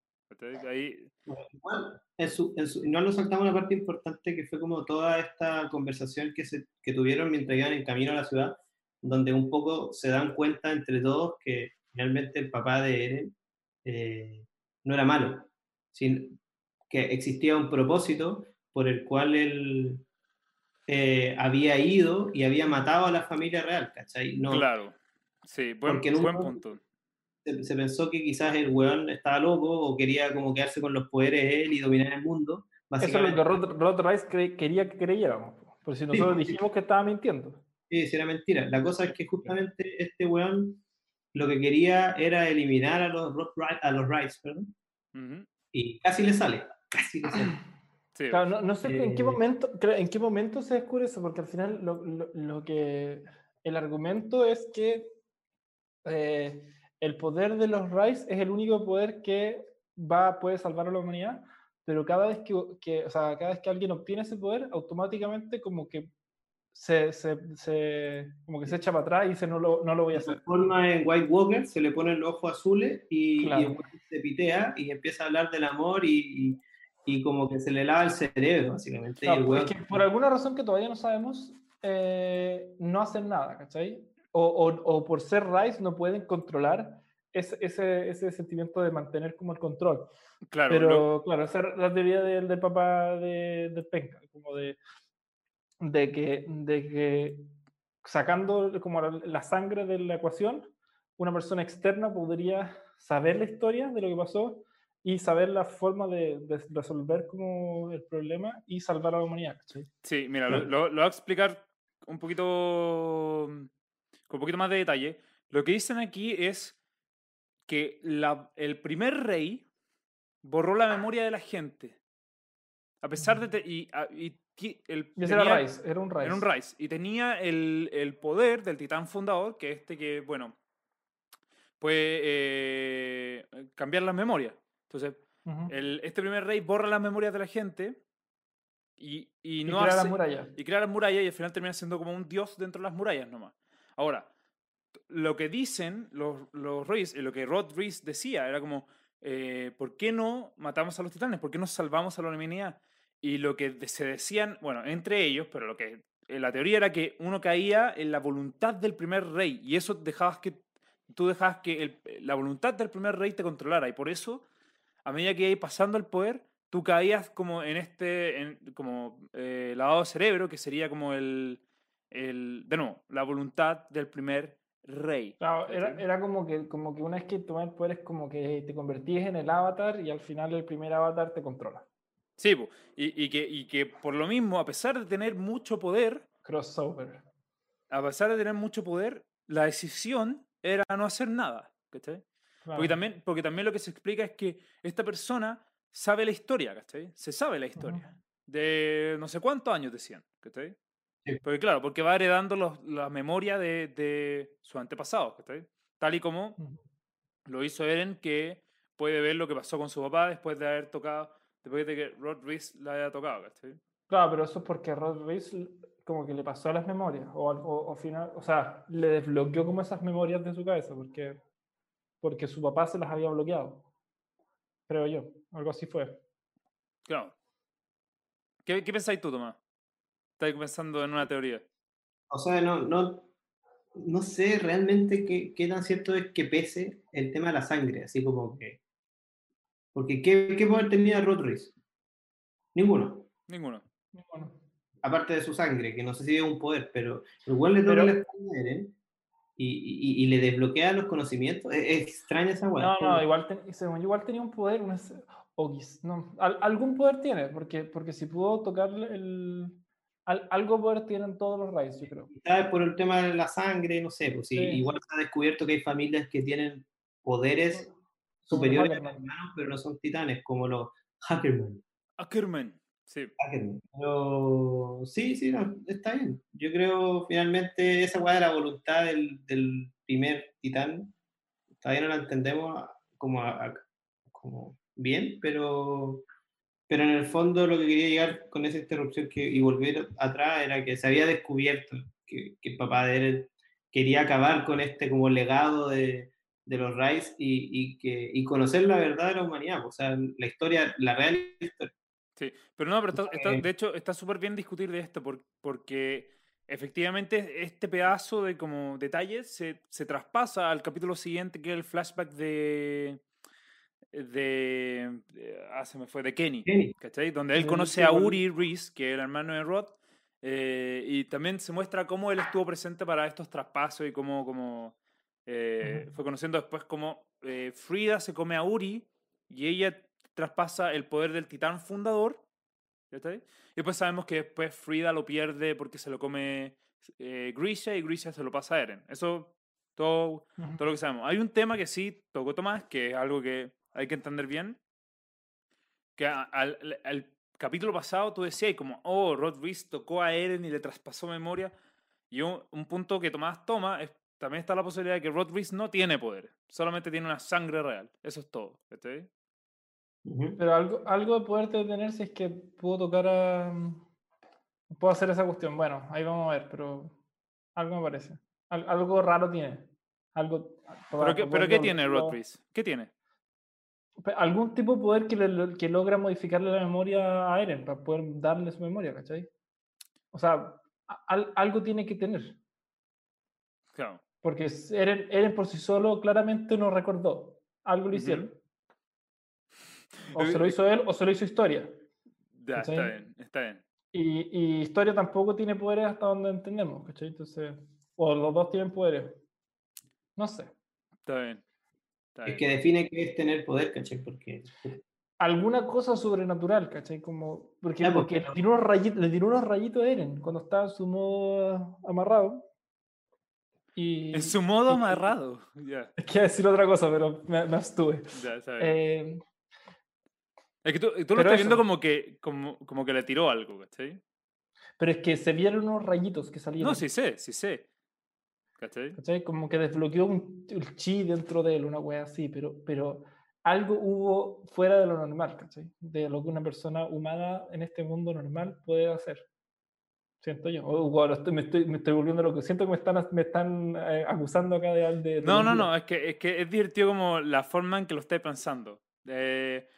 Ahí... Igual, no nos saltamos una parte importante que fue como toda esta conversación que, se, que tuvieron mientras iban en camino a la ciudad, donde un poco se dan cuenta entre todos que finalmente el papá de Eren eh, no era malo, sin, que existía un propósito por el cual él eh, había ido y había matado a la familia real, ¿cachai? No, claro, sí, buen, buen punto. Se, pensó que quizás el weón estaba loco o quería como quedarse con los poderes él y dominar el mundo. Eso es lo que Rod, Rice quería que creyéramos, por si nosotros dijimos que estaba mintiendo. Sí, sí, era mentira. La cosa es que justamente este weón lo que quería era eliminar a los, a los Rice, perdón, y casi le sale, casi le sale. <clears throat> no, sé en qué eh, momento en qué momento se descubre eso, porque al final lo, lo, que el argumento es que eh, el poder de los Rice es el único poder que va puede salvar a la humanidad, pero cada vez que, que o sea, cada vez que alguien obtiene ese poder, automáticamente como que se, se, se, como que se echa para atrás y dice no lo, no lo voy a hacer. Se forma en White Walker, se le ponen los ojos azules y, se pitea y empieza a hablar del amor y, y, como que se le lava el cerebro, básicamente. es que por alguna razón que todavía no sabemos, eh, no hacen nada, ¿cachai? O, o, o, por ser Rice no pueden controlar ese, ese, ese, sentimiento de mantener como el control. Claro. Pero, claro, esa es la teoría del, del papá de, de Penca, como de de que, de que sacando como la, sangre de la ecuación, una persona externa podría saber la historia de lo que pasó y saber la forma de, resolver como el problema y salvar a la humanidad. Sí, mira, lo, voy a explicar un poquito con un poquito más de detalle. Lo que dicen aquí es que la, el primer rey borró la memoria de la gente. A pesar de... y, y el, era Rice, era un Rice. Era un Rice. Y tenía el, el, poder del titán fundador, que este que, bueno, puede eh, cambiar las memorias. Entonces, el, este primer rey borra las memorias de la gente y, y no crea hace, las murallas. Y crea las murallas y al final termina siendo como un dios dentro de las murallas nomás. Ahora, lo que dicen los, los reyes, y lo que Rod Reese decía, era como, eh, ¿por qué no matamos a los titanes? ¿Por qué no salvamos a la humanidad? Y lo que se decían, bueno, entre ellos, pero lo que eh, la teoría era que uno caía en la voluntad del primer rey y eso dejabas que tú dejabas que el, la voluntad del primer rey te controlara y por eso a medida que ibas pasando el poder tú caías como en este en, como eh, lavado de cerebro que sería como el, el de nuevo la voluntad del primer rey claro, era, era, como que como que una vez que tomas el poder es como que te convertías en el avatar y al final el primer avatar te controla Sí, y, y, que, y que por lo mismo, a pesar de tener mucho poder. Crossover. A pesar de tener mucho poder, la decisión era no hacer nada. ¿cachai? Porque, también, porque también lo que se explica es que esta persona sabe la historia, ¿cachai? Se sabe la historia. De no sé cuántos años decían, ¿cachai? Porque claro, porque va heredando los, la memoria de, de sus antepasados, ¿cachai? Tal y como lo hizo Eren, que puede ver lo que pasó con su papá después de haber tocado después de que Rod Reese la haya tocado, ¿cachai? Claro, pero eso es porque Rod Reese como que le pasó las memorias, o, o, o, final, o sea, le desbloqueó como esas memorias de su cabeza, porque, porque su papá se las había bloqueado, creo yo, algo así fue. Claro. ¿Qué, qué pensáis tú, Tomás? Estás pensando en una teoría. O sea, no, no, no sé realmente qué, qué, tan cierto es que pese el tema de la sangre, así como que... Porque ¿qué, qué poder tenía Rod Reese? Ninguno. Ninguno. Aparte de su sangre, que no sé si es un poder, pero igual le toca la espalda Eren y, y, y, le desbloquea los conocimientos. Es, extraña esa weá. No, no, igual, igual tenía un poder, o, no, algún poder tiene, porque, porque si pudo tocar el, algo poder tienen todos los rayos, yo creo. ¿Sabes? Por el tema de la sangre, no sé, pues sí, igual se ha descubierto que hay familias que tienen poderes superiores a los humanos, pero no son titanes, como los Hackerman. Hackerman. Sí. Pero sí, sí, está bien. Yo creo finalmente esa weá de la voluntad del, del, primer titán, todavía no la entendemos como, como bien, pero, pero en el fondo lo que quería llegar con esa interrupción y volver atrás era que se había descubierto que, que el papá de él quería acabar con este como legado de, de los Rice y, y, que, y conocer la verdad de la humanidad, o sea, la historia, la real historia. Sí, pero no, pero está, de hecho está súper bien discutir de esto porque efectivamente este pedazo de como detalles se, se, traspasa al capítulo siguiente que es el flashback de de, ah, se me fue, de Kenny, ¿cachai? Donde él conoce a Uri Reese, que era hermano de Rod, eh, y también se muestra cómo él estuvo presente para estos traspasos y cómo, cómo eh, fue conociendo después cómo eh, Frida se come a Uri y ella traspasa el poder del titán fundador. Y después sabemos que después Frida lo pierde porque se lo come eh, Grisha y Grisha se lo pasa a Eren. Eso, todo, todo lo que sabemos. Hay un tema que sí tocó Tomás, que es algo que hay que entender bien. Que al, al, capítulo pasado tú decías como, oh, Rod Reese tocó a Eren y le traspasó memoria. Y un, un punto que Tomás toma es también está la posibilidad de que Rod Reese no tiene poder, solamente tiene una sangre real. Eso es todo. ¿está pero algo, algo de poder detenerse es que puedo tocar a. Puedo hacer esa cuestión. Bueno, ahí vamos a ver, pero algo me parece. algo raro tiene. Algo. ¿Pero, qué, ¿pero qué tiene Rod ¿Qué tiene? Algún tipo de poder que, que logra modificarle la memoria a Eren para poder darle su memoria, ¿cachai? O sea, algo tiene que tener. Claro. Porque Eren, Eren por sí solo claramente no recordó. Algo lo hicieron. O se lo hizo él o se lo hizo Historia. Ya, está bien, está bien. Y, y, Historia tampoco tiene poderes hasta donde entendemos, ¿cachai? Entonces, o los dos tienen poderes. No sé. Está bien. es que define qué es tener poder, ¿cachai? Porque... Alguna cosa sobrenatural, ¿cachai? Como, porque, porque le, tiró unos rayitos, le tiró unos rayitos a Eren cuando estaba en su modo amarrado. Y, en su modo amarrado. Yeah. <laughs> Es que decir otra cosa, pero me, me abstuve. Ya, eh, es que tú, tú lo estás viendo como que, como, como que le tiró algo, ¿cachai? Pero es que se vieron unos rayitos que salieron. No, sí sé, sí sé. ¿Cachai? ¿Cachai? Como que desbloqueó un, chi dentro de él, una wea así, pero, pero algo hubo fuera de lo normal, ¿cachai? De lo que una persona humana en este mundo normal puede hacer. Siento yo. Oh, me, estoy, me estoy volviendo loco. Siento que me están, me están eh, acusando acá de... de, no, no, no. Es que, es que es divertido como la forma en que lo estáis pensando. Eh,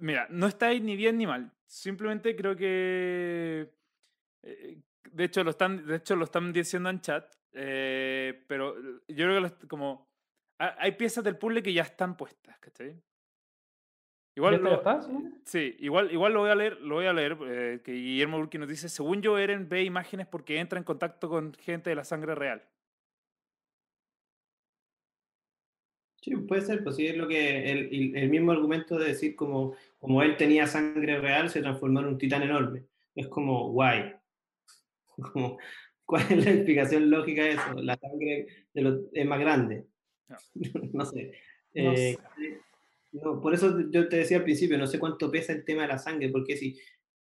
mira, no estáis ni bien ni mal. Simplemente creo que. Eh, de hecho, lo están, de hecho, lo están diciendo en chat. Eh, pero yo creo que como. Hay piezas del puzzle que ya están puestas, ¿cachai? Igual lo, estás, sí, igual, igual lo voy a leer, lo voy a leer, eh, que Guillermo Burki nos dice, según yo, Eren ve imágenes porque entra en contacto con gente de la sangre real. Sí, puede ser, pues sí, es lo que el, el, mismo argumento de decir como, como él tenía sangre real, se transformó en un titán enorme. Es como, guay. <laughs> Como, ¿Cuál es la explicación lógica de eso? La sangre de es más grande. No, <laughs> sé. Eh, no, por eso yo te decía al principio, no sé cuánto pesa el tema de la sangre, porque si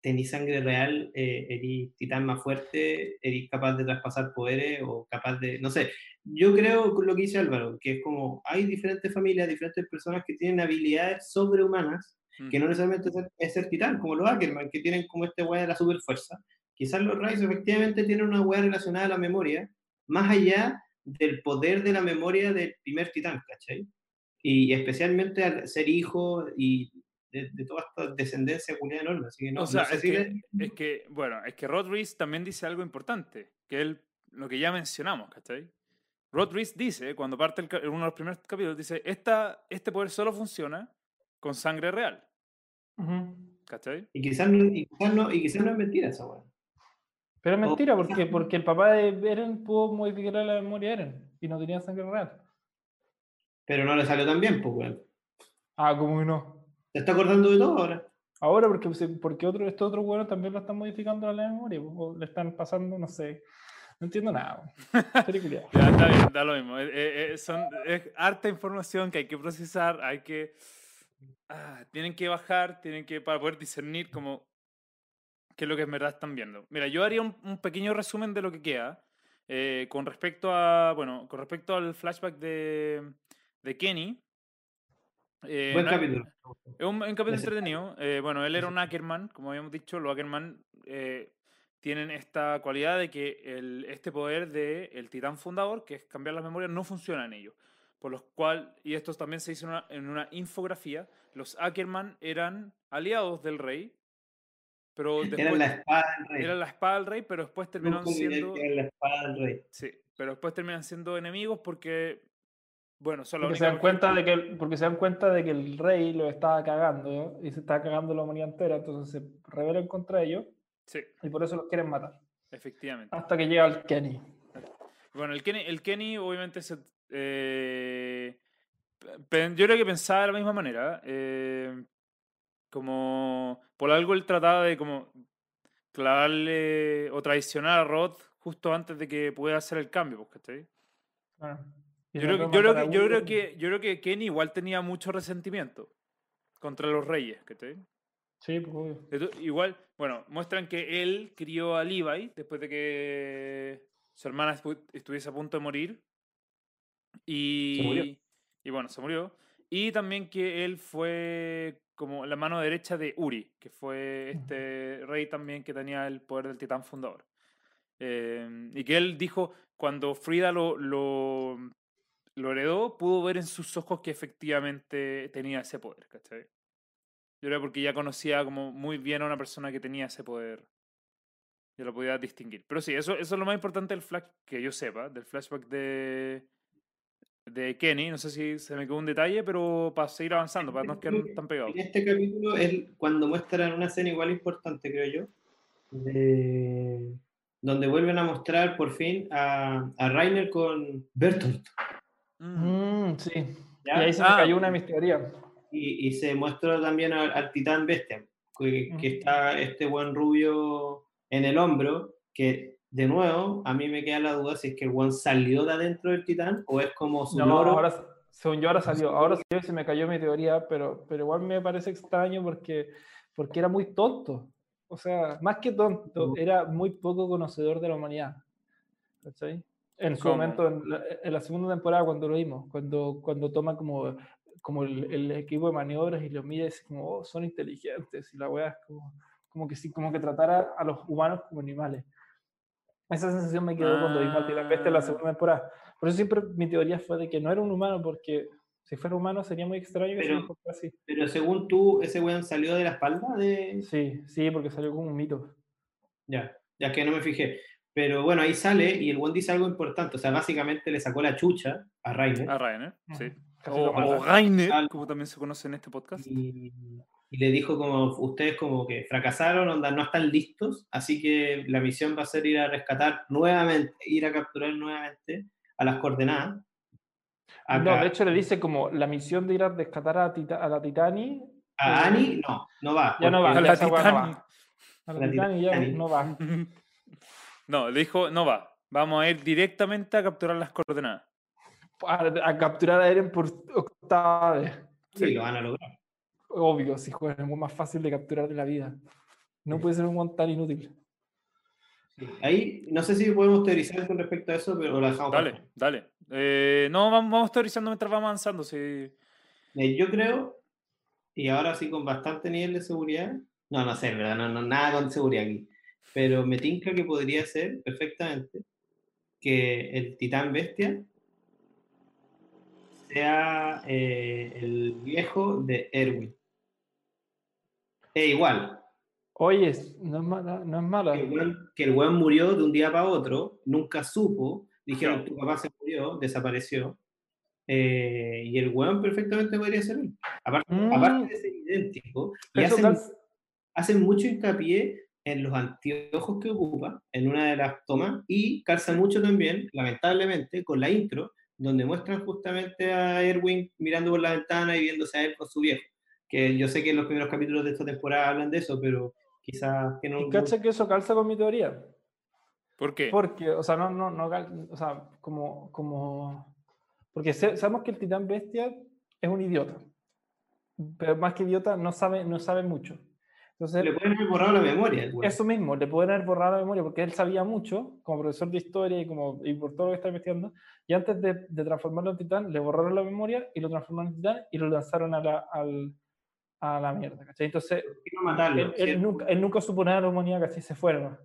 tenés sangre real, eh, eres titán más fuerte, eres capaz de traspasar poderes o capaz de, no sé, yo creo lo que dice Álvaro, que es como hay diferentes familias, diferentes personas que tienen habilidades sobrehumanas que no necesariamente es ser, titán, como los Ackerman, que tienen como este weá de la super fuerza. Quizás los Rise efectivamente tienen una weá relacionada a la memoria, más allá del poder de la memoria del primer titán, ¿cachai? Y especialmente al ser hijo y de, toda esta descendencia culiada enorme. Así que no, o sea, es, que, es, que, bueno, es que Rod Reese también dice algo importante, que él, lo que ya mencionamos, ¿cachai? Rod Reese dice, cuando parte el, uno de los primeros capítulos, dice, Esta, este poder solo funciona con sangre real. ¿Cachai? Y quizás no, y quizás no, y quizás no es mentira esa weá. Pero es mentira, porque, porque el papá de Eren pudo modificar la memoria de Eren y no tenía sangre real. Pero no le salió tan bien, pues, weón. Ah, ¿cómo que no? ¿Te está acordando de todo ahora? Ahora, porque, porque otro, estos otros weones también lo están modificando a la memoria, o le están pasando, no sé. No entiendo nada. <laughs> ya, está bien, da lo mismo. Eh, eh, eh, son, es harta información que hay que procesar, hay que. Ah, tienen que bajar, tienen que. para poder discernir como. qué es lo que en verdad están viendo. Mira, yo haría un, pequeño resumen de lo que queda. con respecto a. Bueno, con respecto al flashback de, de Kenny. Buen capítulo. Es un, un capítulo entretenido. bueno, él era un Ackerman, como habíamos dicho. Los Ackerman tienen esta cualidad de que el, este poder del el titán fundador, que es cambiar las memorias, no funciona en ellos. Por los cual, y esto también se hizo en una, infografía, los Ackerman eran aliados del rey, pero después, eran la espada del rey. Eran la espada del rey, pero después terminaron siendo... la espada del rey. Sí, pero después terminan siendo enemigos porque... Bueno, solo porque, se dan cuenta de que, porque se dan cuenta de que el rey lo estaba cagando y se estaba cagando la humanidad entera, entonces se rebelan contra ellos y por eso los quieren matar. Efectivamente. Hasta que llega el Kenny. Bueno, el Kenny, el Kenny obviamente se, eh, yo creo que pensaba de la misma manera. Eh, como por algo él trataba de como clavarle o traicionar a Rod justo antes de que pueda hacer el cambio, pues, ah, yo, creo, yo, creo que, yo, creo que, yo creo que Kenny igual tenía mucho resentimiento contra los reyes, ¿cachai? Sí, pues Igual, bueno, muestran que él crió a Levi después de que su hermana estuviese a punto de morir. Y, y bueno, se murió. Y también que él fue como la mano derecha de Uri, que fue este rey también que tenía el poder del titán fundador. Em, y que él dijo, cuando Frida lo, lo, lo heredó, pudo ver en sus ojos que efectivamente tenía ese poder, ¿cachai? Yo creo porque ya conocía como muy bien a una persona que tenía ese poder. Yo lo podía distinguir. Pero sí, eso, eso es lo más importante del flash que yo sepa, del flashback de, de Kenny. No sé si se me quedó un detalle, pero para seguir avanzando, para no quedar tan pegados. En este capítulo es cuando muestran una escena igual importante, creo yo, donde vuelven a mostrar por fin a, a Rainer con Bertolt. Mm, sí. Y ahí se me ah. cayó una de mis teorías y, se muestra también al, titán bestia, que, está este buen rubio en el hombro, que de nuevo, a mí me queda la duda si es que el buen salió de adentro del titán o es como su no, Ahora, según yo, ahora salió. Ahora salió se me cayó mi teoría, pero, pero igual me parece extraño porque, porque era muy tonto. O sea, más que tonto, era muy poco conocedor de la humanidad. En su momento, en la, en la, segunda temporada, cuando lo vimos, cuando, cuando toma como como el, equipo de maniobras y los y dice como, oh, son inteligentes y la weá es como, como que sí, como que tratara a los humanos como animales. Esa sensación me quedó cuando vi la Peste en la segunda ah. temporada. Por eso siempre mi teoría fue de que no era un humano, porque si fuera humano sería muy extraño pero, que así. Pero según tú, ¿ese weón salió de la espalda? De... Sí, sí, porque salió como un mito. Ya, ya que no me fijé. Pero bueno, ahí sale y el weón dice algo importante. O sea, básicamente le sacó la chucha a Rainer. A Rainer, sí. O, Rainer, como también se conoce en este podcast. Y, le dijo como, ustedes como que fracasaron, onda, no están listos, así que la misión va a ser ir a rescatar nuevamente, ir a capturar nuevamente a las coordenadas. No, de hecho le dice como la misión de ir a rescatar a, a la Titani. ¿A Ani? No, no va. Ya no va. <laughs> A la Titani. A la, Titani ya no va. <laughs> No, le dijo, no va. Vamos a ir directamente a capturar las coordenadas a, capturar a Eren por octava vez. Sí, lo van a lograr. Obvio, si juegan es más fácil de capturar de la vida. No puede ser un montón tan inútil. Ahí, no sé si podemos teorizar con respecto a eso, pero lo dejamos. Dale, dale. Eh, no, vamos, teorizando mientras vamos avanzando. Sí. Eh, yo creo y ahora sí con bastante nivel de seguridad. No, no sé, ¿verdad? No, no, nada con seguridad aquí. Pero me tinca que podría ser perfectamente que el titán bestia sea eh, el viejo de Erwin. E igual. Oye, no es mala. No es mala. Que, el buen, murió de un día para otro, nunca supo, dijeron tu papá se murió, desapareció. Eh, y el weón perfectamente podría ser él. Aparte, aparte de ser idéntico, y hacen, hacen, mucho hincapié en los anteojos que ocupa en una de las tomas y calza mucho también, lamentablemente, con la intro, donde muestran justamente a Erwin mirando por la ventana y viéndose a él con su viejo. Que yo sé que en los primeros capítulos de esta temporada hablan de eso, pero quizás que no. ¿Y cacha que eso calza con mi teoría? ¿Por qué? Porque, o sea, no, no, no, o sea, como, como, porque sabemos que el titán bestia es un idiota, pero más que idiota no sabe, no sabe mucho. Entonces, le pueden haber borrado la memoria. Eso mismo, le pueden haber borrado la memoria porque él sabía mucho, como profesor de historia y, como, y por todo lo que está investigando. Y antes de, de transformarlo en titán, le borraron la memoria y lo transformaron en titán y lo lanzaron a la, al, a la mierda. ¿cachai? Entonces, no matarlo, él, nunca, él nunca supo nada de la humanidad, ¿cachai? Se fueron.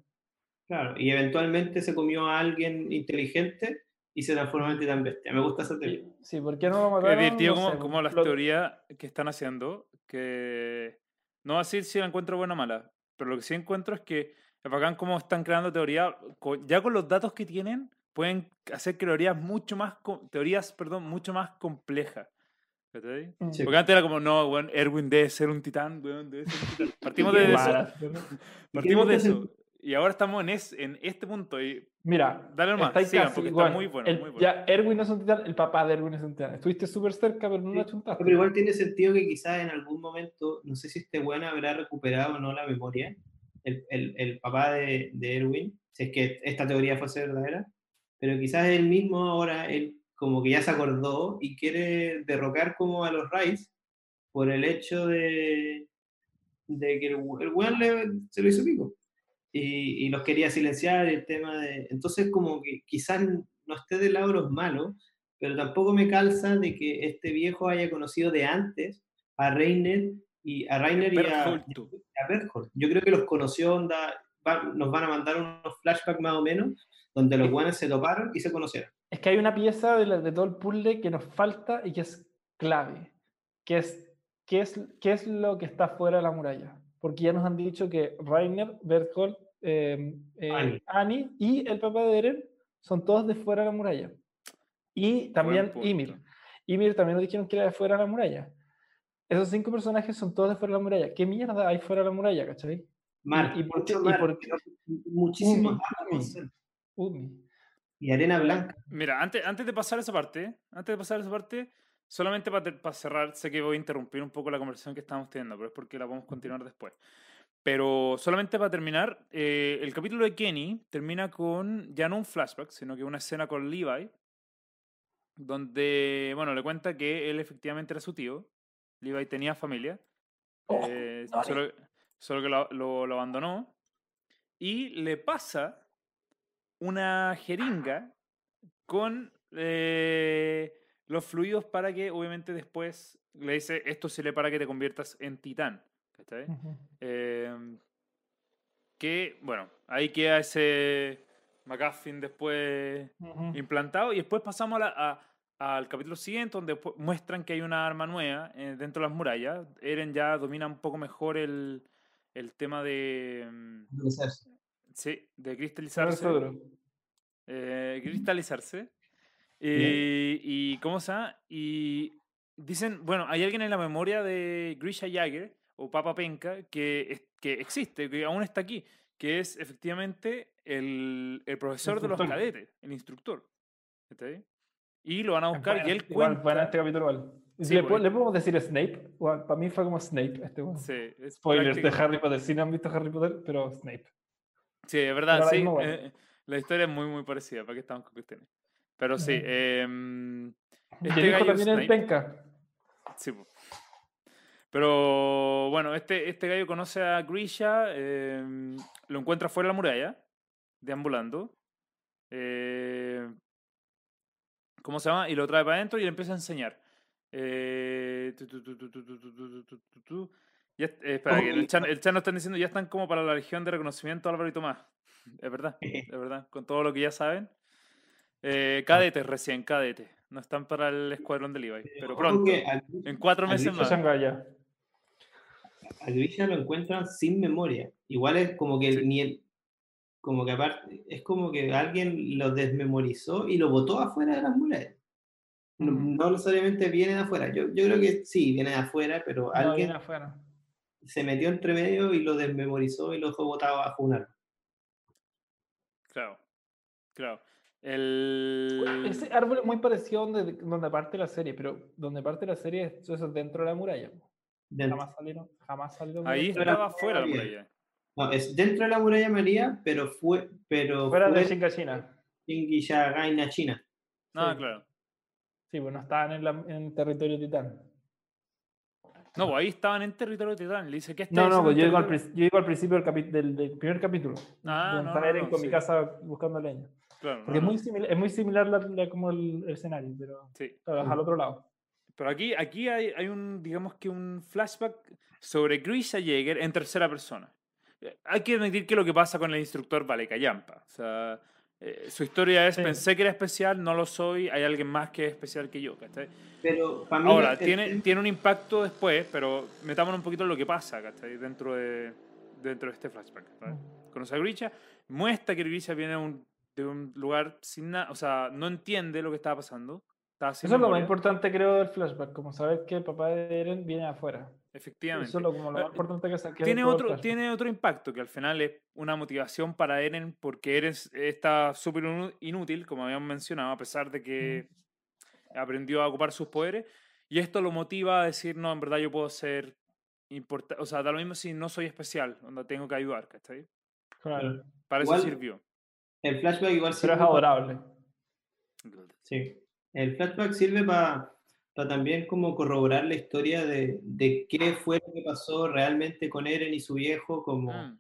Claro, y eventualmente se comió a alguien inteligente y se transformó en titán bestia. Me gusta esa teoría. Sí, ¿por qué no lo mataron? Es divertido como, como las teorías que están haciendo, que no va a decir si la encuentro buena o mala, pero lo que sí encuentro es que es bacán cómo están creando teorías, ya con los datos que tienen, pueden hacer teorías mucho más, teorías, perdón, mucho más complejas. Mm. Porque antes era como, no, bueno, Erwin debe ser un titán, debe ser un titán. <laughs> <laughs> Partimos de eso. Partimos de eso. Y ahora estamos en, es, en este punto. Y Mira, dale más, sigan, porque está muy bueno, muy bueno. Ya, Erwin no es un titán, el papá de Erwin es un titán. Estuviste súper cerca, pero no lo chuntaste. Pero igual tiene sentido que quizás en algún momento, no sé si este bueno habrá recuperado o no la memoria, el, el, el papá de, de, Erwin, si es que esta teoría fuese verdadera, pero quizás él mismo ahora, él como que ya se acordó y quiere derrocar como a los Rice por el hecho de, de que el, el se lo hizo pico y, los quería silenciar el tema de... Entonces como que quizás no esté del lado de los malos, pero tampoco me calza de que este viejo haya conocido de antes a Reiner y a Reiner y a, a Yo creo que los conoció, onda, nos van a mandar unos flashbacks más o menos, donde los guanes se toparon y se conocieron. Es que hay una pieza de, de, todo el puzzle que nos falta y que es clave, que es, qué es, qué es lo que está fuera de la muralla. Porque ya nos han dicho que Reiner, Berthold Em, eh, Annie. y el papá de Eren son todos de fuera de la muralla. Y también Ymir. Ymir también nos dijeron que era de fuera de la muralla. Esos cinco personajes son todos de fuera de la muralla. ¿Qué mierda hay fuera de la muralla, cachai? Mar, y, por qué, muchísimo Y arena blanca. Mira, antes, antes de pasar esa parte, antes de pasar esa parte, solamente para, para cerrar, sé que voy a interrumpir un poco la conversación que estamos teniendo, pero es porque la podemos continuar después. Pero solamente para terminar, eh, el capítulo de Kenny termina con ya no un flashback, sino que una escena con Levi, donde, bueno, le cuenta que él efectivamente era su tío. Levi tenía familia, oh, eh, solo, solo, que lo, lo, abandonó. Y le pasa una jeringa con eh, los fluidos para que, obviamente, después le dice: Esto le para que te conviertas en titán. Em, que, bueno, ahí queda ese McGuffin después implantado y después pasamos a al capítulo siguiente donde muestran que hay una arma nueva eh, dentro de las murallas. Eren ya domina un poco mejor el, el tema de... Em, sí, de cristalizarse. Eh, cristalizarse. Y, y, ¿cómo se? Y dicen, bueno, hay alguien en la memoria de Grisha Jagger o Papa Penca que, que existe, que aún está aquí, que es efectivamente el, el profesor de los cadetes, el instructor. ¿Está ahí? Y lo van a buscar y él cuenta... este capítulo igual. ¿Le, ¿Le, podemos decir Snape? para mí fue como Snape este bueno. Sí, Spoilers de Harry Potter. Si no han visto Harry Potter, pero Snape. Sí, es verdad, sí. Eh, la historia es muy, muy parecida. ¿Para qué estamos con cuestiones? Pero sí. Eh, este gallo también Snape, el penca. Sí, pero bueno, este, este gallo conoce a Grisha, em, lo encuentra fuera de la muralla, deambulando. Eh, ¿Cómo se llama? Y lo trae para adentro y le empieza a enseñar. Eh, espera, el chat, el nos están diciendo ya están como para la Legión de Reconocimiento Álvaro y Tomás. Es verdad, es verdad, con todo lo que ya saben. Eh, cadetes recién, cadetes. No están para el escuadrón de Levi, pero pronto. en cuatro meses más. A Grisha lo encuentran sin memoria. Igual es como que ni el, como que aparte, es como que alguien lo desmemorizó y lo botó afuera de las murallas. No, necesariamente viene de afuera. Yo, yo creo que sí, viene de afuera, pero alguien se metió entre medio y lo desmemorizó y lo dejó botado bajo un árbol. Claro, claro. El... Ese árbol es muy parecido donde, donde parte la serie, pero donde parte la serie eso es dentro de la muralla. Jamás salieron, jamás salieron. Ahí estaba afuera la muralla. No, es dentro de la muralla María, pero fue. Pero Fuera de Shinga China. Ah, claro. Sí, bueno, estaban en, la, en territorio titán. No, pues ahí estaban en territorio titán. Le dice que No, no, pues yo digo, al, yo digo, al, principio del, del, del, primer capítulo. Ah, no, no, con mi casa buscando leña. Claro, Porque es, muy similar, es muy similar la, como el, escenario, pero sí. al otro lado. Pero aquí, aquí hay, hay, un, digamos que un flashback sobre Grisha Jäger en tercera persona. Eh, hay que admitir que lo que pasa con el instructor vale callampa. O sea, eh, su historia es, pensé que era especial, no lo soy, hay alguien más que es especial que yo. Pero Ahora, tiene, tiene un impacto después, pero metámonos un poquito en lo que pasa dentro de, dentro de este flashback. Mm. Conoce a Grisha, muestra que Grisha viene de un, de un lugar sin nada, o sea, no entiende lo que estaba pasando. Eso es lo más importante, creo, del flashback, como saber que el papá de Eren viene afuera. Efectivamente. Eso es lo, como lo más eh, importante que, que tiene otro Tiene otro impacto, que al final es una motivación para Eren, porque Eren está súper inútil, como habíamos mencionado, a pesar de que aprendió a ocupar sus poderes. Y esto lo motiva a decir, no, en verdad yo puedo ser importante. O sea, da lo mismo si no soy especial, donde tengo que ayudar, ¿cachai? Claro. Para eso sirvió. El flashback igual Pero es adorable. Sí. El flashback sirve para también como corroborar la historia de, de, qué fue lo que pasó realmente con Eren y su viejo, como mm.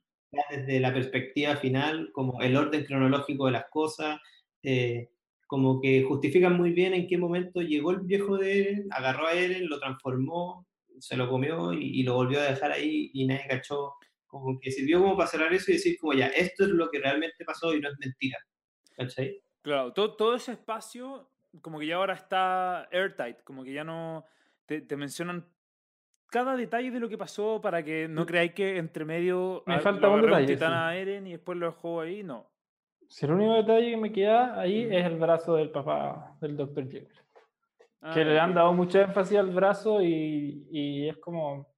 desde la perspectiva final, como el orden cronológico de las cosas, eh, como que justifican muy bien en qué momento llegó el viejo de Eren, agarró a Eren, lo transformó, se lo comió y, lo volvió a dejar ahí y nadie cachó. Como que sirvió como para cerrar eso y decir como ya, esto es lo que realmente pasó y no es mentira. ¿Cachai? Claro, todo, todo ese espacio como que ya ahora está airtight, como que ya no te, mencionan cada detalle de lo que pasó para que no creáis que entre medio me falta un detalle a Eren y después lo dejó ahí, no. Si el único detalle que me queda ahí es el brazo del papá del Dr. Jekyll. Ah, que le han dado mucho énfasis al brazo y, y es como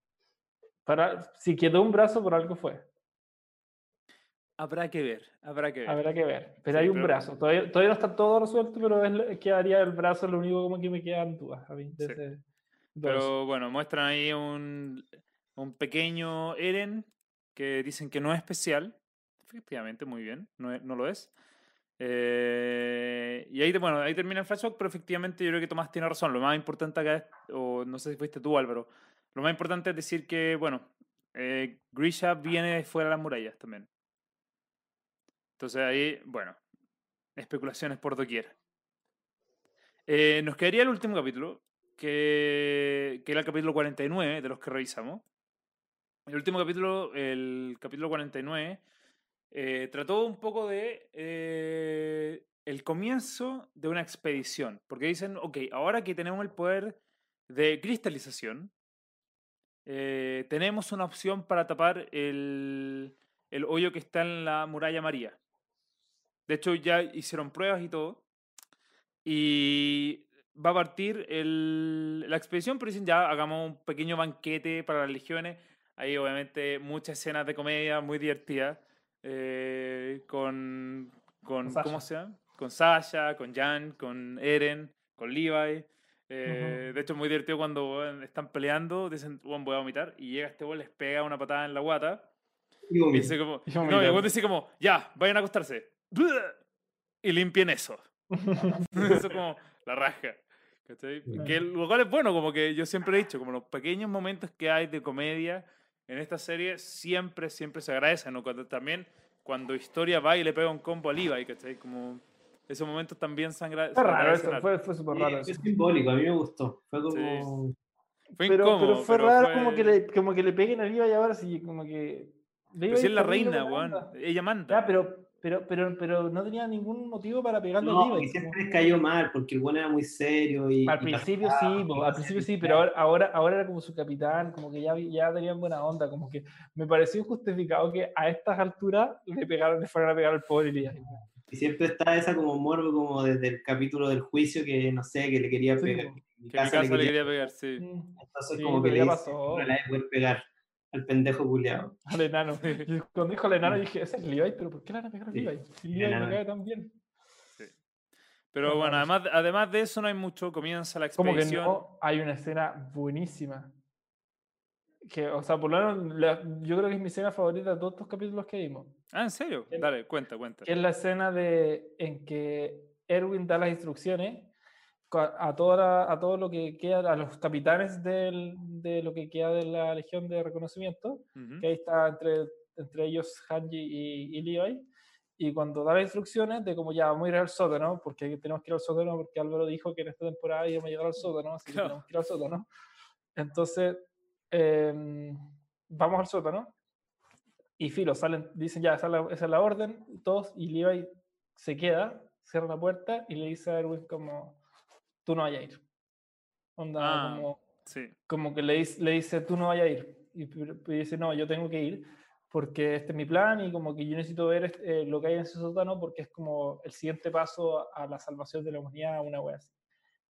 para si quedó un brazo por algo fue. Habrá que ver, habrá que ver. Habrá que ver. Pero hay un brazo. Todavía, todavía, no está todo resuelto, pero es, quedaría el brazo lo único como que me quedan dudas. pero bueno, muestran ahí un, un, pequeño Eren que dicen que no es especial. Efectivamente, muy bien, no, no lo es. Eh, y ahí, bueno, ahí termina el flashback, pero efectivamente yo creo que Tomás tiene razón. Lo más importante acá es, o no sé si fuiste tú Álvaro, lo más importante es decir que, bueno, eh, Grisha viene fuera de las murallas también. Entonces ahí, bueno, especulaciones por doquier. Eh, nos quedaría el último capítulo, que, que, era el capítulo 49 de los que revisamos. El último capítulo, el capítulo 49, eh, trató un poco de eh, el comienzo de una expedición. Porque dicen, ok, ahora que tenemos el poder de cristalización, tenemos una opción para tapar el, el hoyo que está en la muralla María. De hecho, ya hicieron pruebas y todo. Y va a partir la expedición, pero dicen ya hagamos un pequeño banquete para las legiones. Hay obviamente muchas escenas de comedia muy divertidas. Eh, con, con ¿cómo se llama? Con Sasha, con Jan, con Eren, con Levi. Eh, de hecho, es muy divertido cuando están peleando, dicen, bueno, voy a vomitar, y llega este gol, les pega una patada en la guata. Y, dice como, no, y dice como, ya, vayan a acostarse <laughs> y limpien eso. <laughs> <laughs> eso como la raja. Que lo cual es bueno, como que yo siempre he dicho, como los pequeños momentos que hay de comedia en esta serie siempre, siempre se agradecen. ¿no? Cuando, también cuando Historia va y le pega un combo a Levi, ¿cachai? Como esos momentos también sangra. Fue raro, eso, fue, fue súper raro. Fue simbólico, a mí me gustó. Fue como. Fue pero, incómodo, pero fue pero raro fue- como, que le, como que le peguen a Levi ahora, sí, como que. Pero si es la reina, weón. Ella manda. Ya, pero, pero, pero, pero no tenía ningún motivo para pegarle No, a porque Levi. siempre como- les cayó mal, porque el bueno era muy serio y. Al y principio sí, po, al principio sí, pero ahora, ahora, ahora era como su capitán, como que ya, ya tenían buena onda, como que me pareció injustificado que a estas alturas le pegaron, le fueran a pegar al pobre Elías. Y siempre está esa como morbo como desde el capítulo del juicio que no sé, que le quería Sí, pegar. po. que mi Que mi casa le le quería- pegar, sí. Mm, Entonces Sí, como que pero le dice, pasó. no la voy a poder pegar al pendejo culiado. <laughs> Al enano. Y cuando dijo al enano dije, ese es Levi, pero ¿por qué le van a pegar a Sí, Levi? Si Levi me enano. cae tan bien. Pero Bueno, vamos. además, además de eso no hay mucho. Comienza la Como que expedición. no, hay una escena buenísima. Que, o sea, por lo menos la- yo creo que es mi escena favorita de todos estos capítulos que vimos. Ah, ¿en serio? El- Dale, cuenta, cuenta. Que es la escena de, en que Erwin da las instrucciones a, toda a todo lo que queda, a los capitanes del- de lo que queda de la Legión de Reconocimiento, Ujú. que ahí está entre, entre ellos Hanji y, y Levi, y cuando da las instrucciones de como ya vamos a ir al sótano, porque tenemos que ir al sótano, porque Álvaro dijo que en esta temporada íbamos a llegar al sótano, así que Claro. tenemos que ir al sótano. Entonces, em, vamos al sótano, y filo, salen, dicen ya, esa es la, esa es la orden, todos, y Levi se queda, cierra la puerta y le dice a Erwin como, tú no vayas a ir. Onda, Ah. como, Sí. como que le dice, le dice tú no vayas a ir. Y, dice, no, yo tengo que ir porque este es mi plan y como que yo necesito ver este- eh, lo que hay en ese sótano porque es como el siguiente paso a, la salvación de la humanidad, una wea así.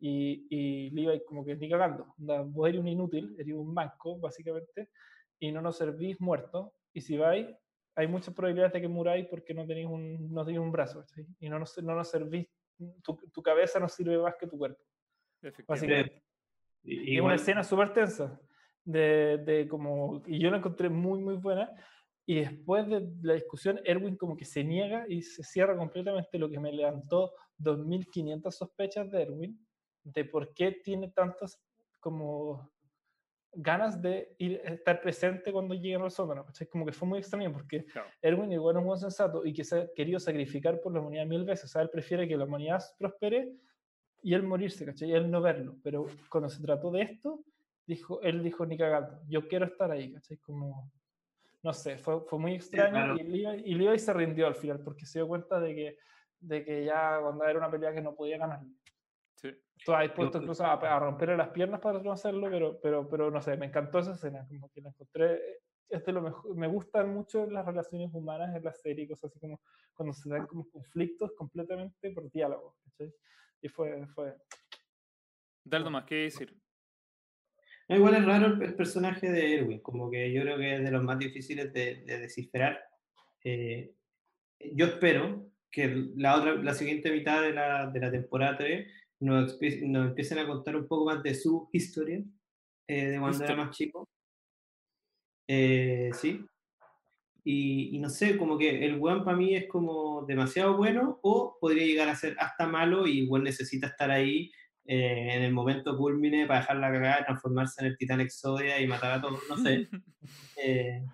Y, y Levi como que ni cagando, onda, vos eres un inútil, eres un manco, básicamente, y no nos servís muertos, y si vais, hay muchas probabilidades de que muráis porque no tenéis un, no tenéis un brazo, y no nos, no nos servís, tu, tu cabeza no sirve más que tu cuerpo, Efectivamente. básicamente. Y- Y es una escena súper tensa. De, de como, y yo la encontré muy, muy buena. Y después de la discusión, Erwin como que se niega y se cierra completamente lo que me levantó 2.500 sospechas de Erwin, de por qué tiene tantas como ganas de ir, estar presente cuando lleguen al sótano. ¿cachai? Como que fue muy extraño porque Claro. Erwin igual es un buen sensato y que se ha querido sacrificar por la humanidad mil veces. O sea, él prefiere que la humanidad prospere y él morirse, ¿cachai? Y él no verlo. Pero cuando se trató de esto, dijo, él dijo ni cagando, yo quiero estar ahí, ¿cachai? Como, no sé, fue, fue muy extraño claro. y, Levi, y Levi se rindió al final porque se dio cuenta de que, de que ya cuando era una pelea que no podía ganar. Sí. Estaba dispuesto incluso a, a romperle las piernas para no hacerlo, pero, pero, pero no sé, me encantó esa escena, como que la encontré, es de lo mejor, me gustan mucho las relaciones humanas en la serie, cosas así como cuando se dan como conflictos completamente por diálogo, ¿cachai? Y fue, fue, Dale más, ¿qué decir? No, igual es raro el, el personaje de Erwin, como que yo creo que es de los más difíciles de, de descifrar. Eh, yo espero que la, otra, la siguiente mitad de la, de la temporada 3 nos, nos empiecen a contar un poco más de su historia, eh, de cuando era más chico. Eh, sí. Y, y no sé, como que el weón para mí es como demasiado bueno o podría llegar a ser hasta malo y igual necesita estar ahí eh, en el momento culmine para dejar la cagada, transformarse en el titán Exodia y matar a todos, no sé. <laughs>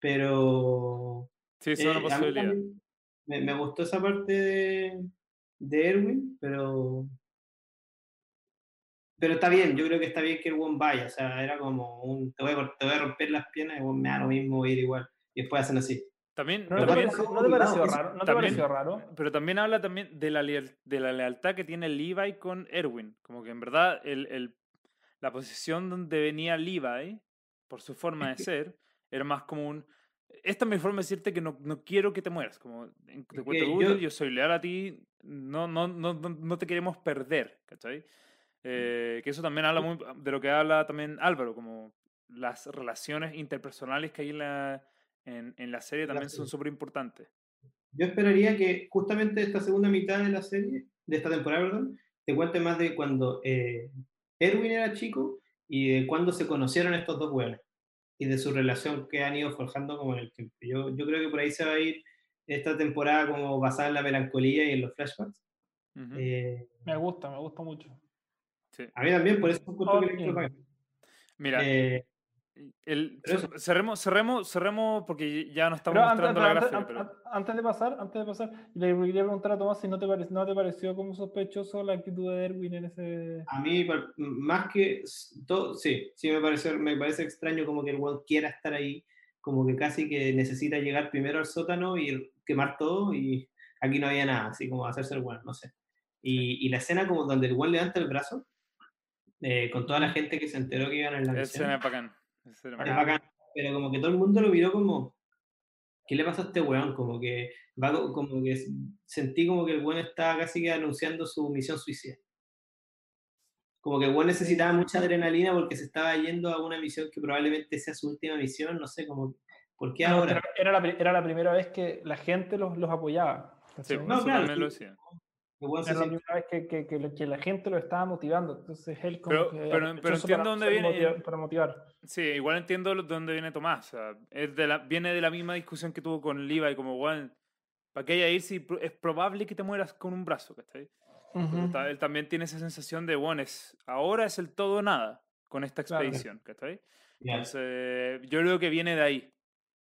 Pero Sí, es una posibilidad. me, me gustó esa parte de, de Erwin, pero pero está bien, yo creo que está bien que el one vaya, o sea, era como un, te voy a, cort- te voy a romper las piernas y me da lo mismo ir igual, y después hacen así. También, ¿No te, también- pareció, ¿no te pareció raro? ¿No te también- pareció raro? pero también habla también de la, leal- de la lealtad que tiene Levi con Erwin. Como que en verdad el, el- la posición donde venía Levi, por su forma de ser, era más como un... Esta es mi forma de decirte que no, no quiero que te mueras. Como te cuento Google, yo- yo... soy leal a ti, no, no, no, no, no te queremos perder, ¿cachai? Eh, que eso también habla muy de lo que habla también Álvaro, como las relaciones interpersonales que hay en la, en, en la serie la también son serie. súper importantes. Yo esperaría que justamente esta segunda mitad de la serie, de esta temporada, perdón, te cuente más de cuando eh, Erwin era chico y de cuando se conocieron estos dos hueones y de su relación que han ido forjando como en el tiempo. Yo, yo creo que por ahí se va a ir esta temporada como basada en la melancolía y en los flashbacks. Eh, Me gusta, me gusta mucho. sí. a mí también, por eso encuentro que All le entró in. bacán. Mira, Eh, el, cerremos, cerremos, cerremos porque ya no estamos mostrando la gráfica. Antes, de pasar, antes de pasar, le quería preguntar a Tomás si no te, no te pareció como sospechoso la actitud de Erwin en ese. A mí, más que todo, sí, sí me parece, me parece extraño como que el weón quiera estar ahí, como que casi que necesita llegar primero al sótano y quemar todo y aquí no había nada, así como hacerse el weón, no sé. Y, y la escena como donde el weón levanta el brazo, eh, con toda la gente que se enteró que iban en la misión. Es bacán. Pero como que todo el mundo lo miró como, ¿qué le pasa a este weón? Como que, como que sentí como que el weón estaba casi que anunciando su misión suicida. Como que el weón necesitaba mucha adrenalina porque se estaba yendo a una misión que probablemente sea su última misión, no sé, como, ¿por qué ahora? Era la, era la primera vez que la gente los, los apoyaba. Sí, no, claro, lo decía. Era la primera vez que, que, que, la gente lo estaba motivando. Entonces él como pero, que pero, pero entiendo dónde viene. para motivar. Sí, igual entiendo dónde viene Tomás. O sea, es de la, viene de la misma discusión que tuvo con Levi, como, bueno, ¿para qué ir si es probable que te mueras con un brazo? ¿cachai? Él también tiene esa sensación de, bueno, es, ahora es el todo o nada con esta expedición. Claro. Entonces, yo creo que viene de ahí.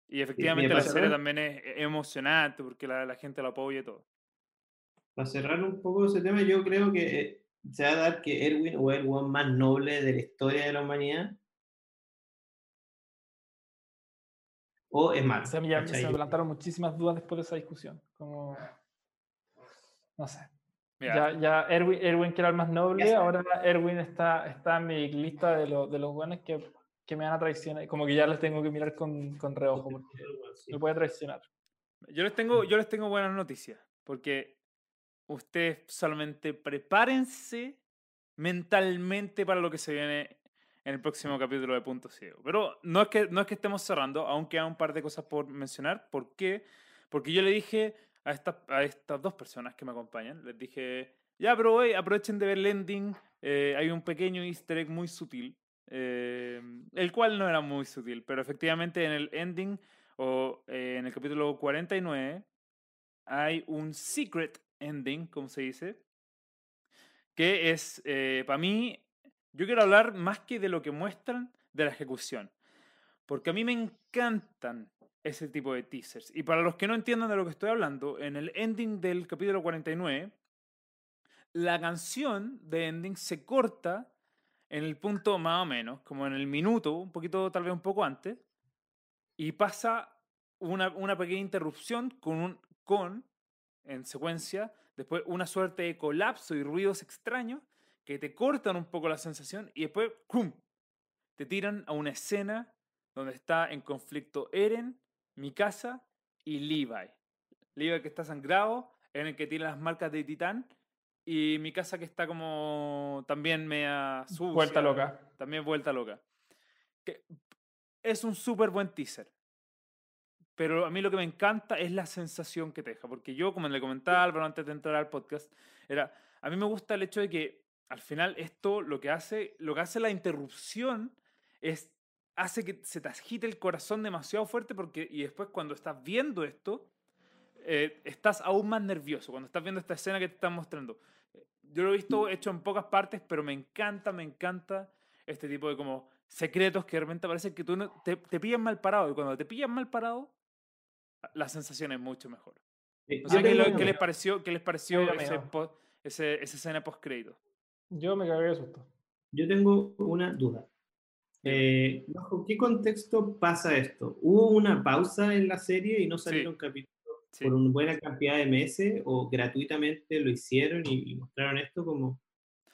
Y efectivamente la serie también es emocionante porque la, la gente lo apoya y todo para cerrar un poco ese tema, yo creo que eh, se va a dar que Erwin o el one más noble de la historia de la humanidad. O es malo. se me plantaron muchísimas dudas después de esa discusión. Como, no sé. Ya, ya Erwin, Erwin, que era el más noble, ahora Erwin está, está en mi lista de, de los buenos que, que, me van a traicionar. Como que ya les tengo que mirar con, con reojo porque me puede traicionar. Yo les tengo, yo les tengo buenas noticias. Porque ustedes solamente prepárense mentalmente para lo que se viene en el próximo capítulo de Punto Ciego. Pero no es que, no es que estemos cerrando, aún quedan un par de cosas por mencionar. ¿Por qué? Porque yo le dije a, a estas dos personas que me acompañan, les dije, ya, pero aprovechen de ver el ending. Eh, hay un pequeño easter egg muy sutil, eh, el cual no era muy sutil, pero efectivamente en el ending o eh, en el capítulo 49 hay un secret ending, como se dice, que es, eh, para mí, yo quiero hablar más que de lo que muestran, de la ejecución. Porque a mí me encantan ese tipo de teasers. Y para los que no entiendan de lo que estoy hablando, en el ending del capítulo 49, la canción de ending se corta en el punto más o menos, como en el minuto, un poquito, tal vez un poco antes, y pasa una, una pequeña interrupción con, un, con en secuencia, después una suerte de colapso y ruidos extraños que te cortan un poco la sensación y después ¡cum! te tiran a una escena donde está en conflicto Eren, Mikasa y Levi. Levi que está sangrado, en el que tiene las marcas de Titán y Mikasa que está como también media sucia. Vuelta loca. También vuelta loca. Que es un súper buen teaser. Pero a mí lo que me encanta es la sensación que te deja, porque yo, como le comentaba Álvaro antes de entrar al podcast, era, a mí me gusta el hecho de que al final esto lo que hace, lo que hace la interrupción es, hace que se te agite el corazón demasiado fuerte, porque, y después cuando estás viendo esto, eh, estás aún más nervioso, cuando estás viendo esta escena que te están mostrando. Yo lo he visto hecho en pocas partes, pero me encanta, me encanta este tipo de como secretos que de repente parece que tú no, te, te pillan mal parado, y cuando te pillan mal parado, la sensación es mucho mejor. ¿qué, les pareció, qué les pareció ese, ese, esa escena post-crédito? Yo me cagué de susto. Yo tengo una duda. Eh, ¿Bajo qué contexto pasa esto? ¿Hubo una pausa en la serie y no salieron capítulos por una buena cantidad de meses o gratuitamente lo hicieron y, mostraron esto como...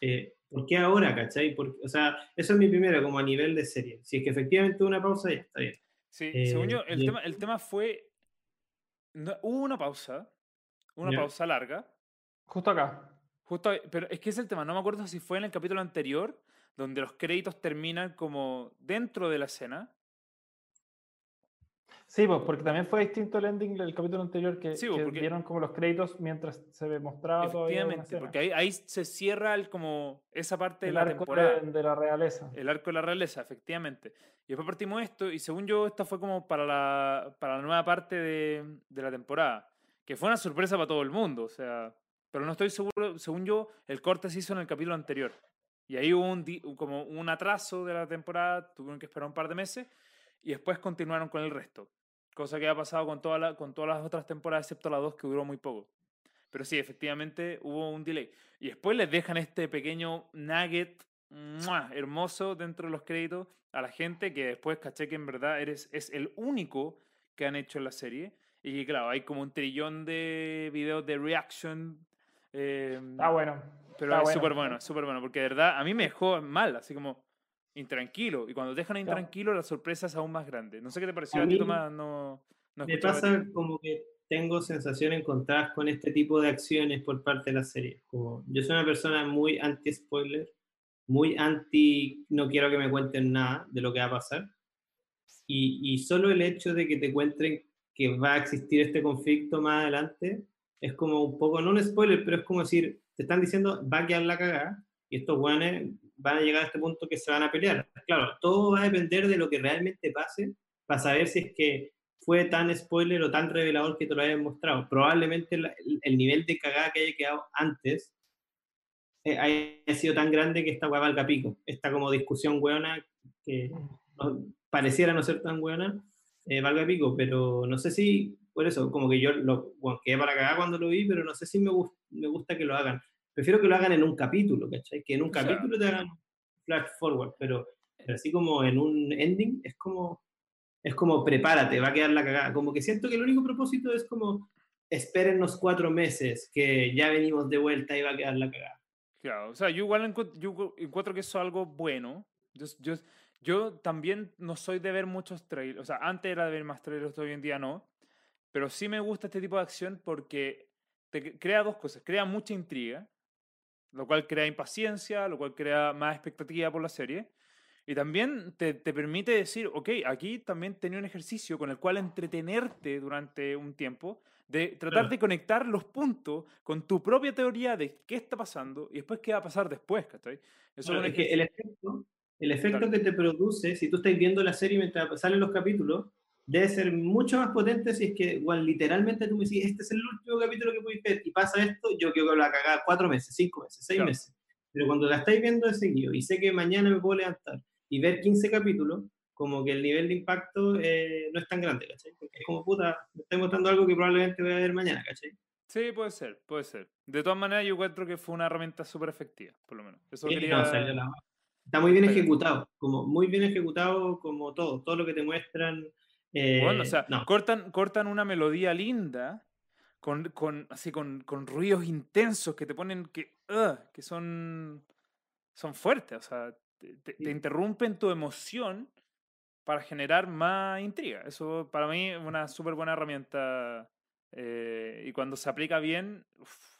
Eh, ¿Por qué ahora, cachai? o sea, eso es mi primero, como a nivel de serie. Si es que efectivamente hubo una pausa, ya está bien. Sí, según yo, el, eh, tema, el tema fue hubo una pausa, una pausa larga. Justo acá. Justo, pero es que es el tema, no me acuerdo si fue en el capítulo anterior, donde los créditos terminan como dentro de la escena. Sí, pues, porque también fue distinto el ending del capítulo anterior que, sí, pues, vieron como los créditos mientras se mostraba Efectivamente, porque ahí, ahí se cierra el, como esa parte de la temporada. De, de, la realeza. El arco de la realeza, efectivamente. Y después partimos esto, y según yo, esta fue como para la, para la nueva parte de, de la temporada, que fue una sorpresa para todo el mundo, o sea, pero no estoy seguro, según yo, el corte se hizo en el capítulo anterior. Y ahí hubo un, como un atraso de la temporada, tuvieron que esperar un par de meses y después continuaron con el resto. Cosa que ha pasado con, toda la, con todas las otras temporadas, excepto la dos que duró muy poco. Pero sí, efectivamente hubo un delay. Y después les dejan este pequeño nugget hermoso dentro de los créditos a la gente que después caché que en verdad eres, es el único que han hecho en la serie. Y claro, hay como un trillón de videos de reaction. Eh, ah, bueno. Pero es súper bueno, súper bueno, porque de verdad a mí me dejó mal, así como intranquilo. Y cuando dejan intranquilo, la sorpresa es aún más grande. No sé qué te pareció a, ti, Tomás. No, no me pasa como que tengo sensación encontradas con este tipo de acciones por parte de la serie. Como, yo soy una persona muy anti-spoiler, muy anti, no quiero que me cuenten nada de lo que va a pasar. Y, y solo el hecho de que te cuenten que va a existir este conflicto más adelante es como un poco, no un spoiler, pero es como decir, te están diciendo, va a quedar la cagada, y estos guanes van a llegar a este punto que se van a pelear. Claro, todo va a depender de lo que realmente pase para saber si es que fue tan spoiler o tan revelador que te lo hayan mostrado. Probablemente el, nivel de cagada que haya quedado antes eh, haya sido tan grande que esta hueá valga pico. Esta como discusión buena que pareciera no ser tan buena, eh, valga pico, pero no sé si, por eso, como que yo lo bueno, quedé para cagar cuando lo vi, pero no sé si me, me gusta que lo hagan. Prefiero que lo hagan en un capítulo, ¿cachai? Que en un capítulo te hagan flash forward, pero, pero así como en un ending es como es como prepárate, va a quedar la cagada. Como que siento que el único propósito es como espérennos cuatro meses, que ya venimos de vuelta y va a quedar la cagada. Claro, o sea, yo igual encuentro, que eso es algo bueno. Yo, yo, yo, también no soy de ver muchos trailers, o sea, antes era de ver más trailers, hoy en día no. Pero sí me gusta este tipo de acción porque te crea dos cosas. Crea mucha intriga, lo cual crea impaciencia, lo cual crea más expectativa por la serie. Y también te, te, permite decir, ok, aquí también tenía un ejercicio con el cual entretenerte durante un tiempo, de tratar de conectar los puntos con tu propia teoría de qué está pasando y después qué va a pasar después, ¿cachai? Eso es, que el efecto, el efecto que te produce, si tú estás viendo la serie mientras salen los capítulos, debe ser mucho más potente si es que, igual, literalmente tú me dices, este es el último capítulo que pudiste ver y pasa esto, yo quiero que la cagada cuatro meses, cinco meses, seis meses. Pero cuando la estáis viendo de seguido y sé que mañana me puedo levantar y ver 15 capítulos, como que el nivel de impacto eh, no es tan grande, ¿cachai? Porque es como, puta, me estoy mostrando algo que probablemente voy a ver mañana, ¿cachai? Sí, puede ser, puede ser. De todas maneras, yo encuentro que fue una herramienta súper efectiva, por lo menos. Eso Está muy bien ejecutado, como muy bien ejecutado como todo, todo lo que te muestran. Bueno, o sea, eh, cortan, cortan una melodía linda, con, con así con, con, ruidos intensos que te ponen que, que son, son fuertes, o sea, te, interrumpen tu emoción para generar más intriga. Eso para mí es una súper buena herramienta eh, y cuando se aplica bien,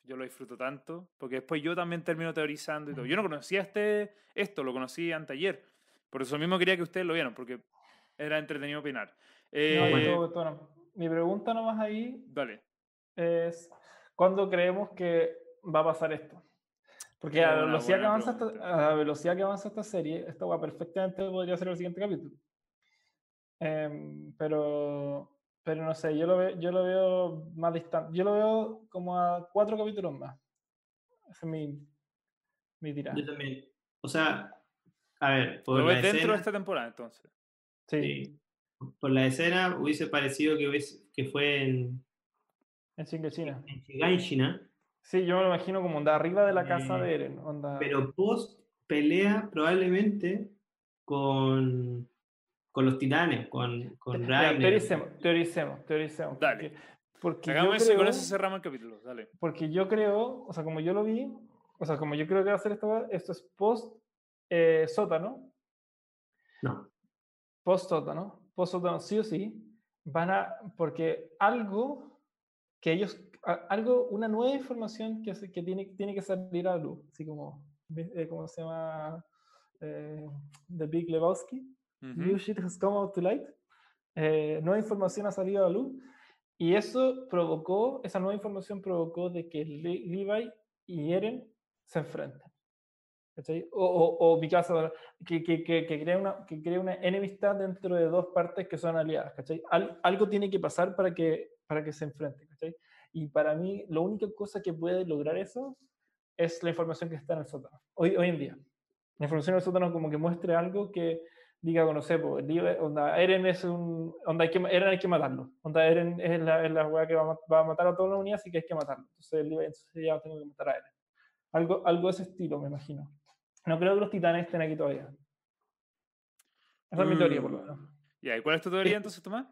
yo lo disfruto tanto, porque después yo también termino teorizando y todo. Yo no conocía este, esto, lo conocí anteayer. Por eso mismo quería que ustedes lo vieran, porque era entretenido opinar. Eh, mi pregunta nomás ahí dale. es, ¿cuándo creemos que va a pasar esto? Porque a la, velocidad que avanza esta, a la velocidad que avanza esta serie, esta va perfectamente podría ser el siguiente capítulo. Em, pero, pero no sé, yo lo, veo, yo lo veo más distante. Yo lo veo como a cuatro capítulos más. Ese es mi, mi tirada. Yo también. O sea, a ver. Por lo ves dentro de esta temporada entonces. Sí. Por la escena hubiese parecido que, hubiese, que fue en. En China. En China Sí, yo me lo imagino como onda arriba de la casa de Eren. Onda... Pero post pelea probablemente con, con los titanes, con, con Rainer. Teoricemos, teoricemos, teoricemos. Dale. Porque, Hagamos eso y con eso cerramos el capítulo. Dale. Porque yo creo, o sea, como yo lo vi, o sea, como yo creo que va a ser esto, esto es post eh, sótano. No. Post sótano. Post sótano, sí o sí. Van a, porque algo que ellos algo, una nueva información que, que tiene, tiene que salir a la luz, así como, eh, ¿cómo se llama? Eh, The Big Lebowski. New shit has come out to light. Eh, nueva información ha salido a la luz y eso provocó, esa nueva información provocó de que Levi y Eren se enfrenten. O, o, o Mikasa, que, que, que, que, crea una, que crea una enemistad dentro de dos partes que son aliadas. algo tiene que pasar para que, para que se enfrenten. ¿cachai? Y para mí, la única cosa que puede lograr eso es la información que está en el sótano, hoy, hoy en día. La información del sótano como que muestre algo que diga, no sé, pues, onda, Eren es un, onda hay que, Eren hay que matarlo, onda Eren es la, es la weá que va a, va a, matar a toda la unidad, así que hay que matarlo, entonces, entonces ya tengo que matar a Eren. Algo, algo de ese estilo, me imagino. No creo que los titanes estén aquí todavía. Esa es mi teoría, por lo menos. ¿Y cuál es tu teoría entonces, Tomás?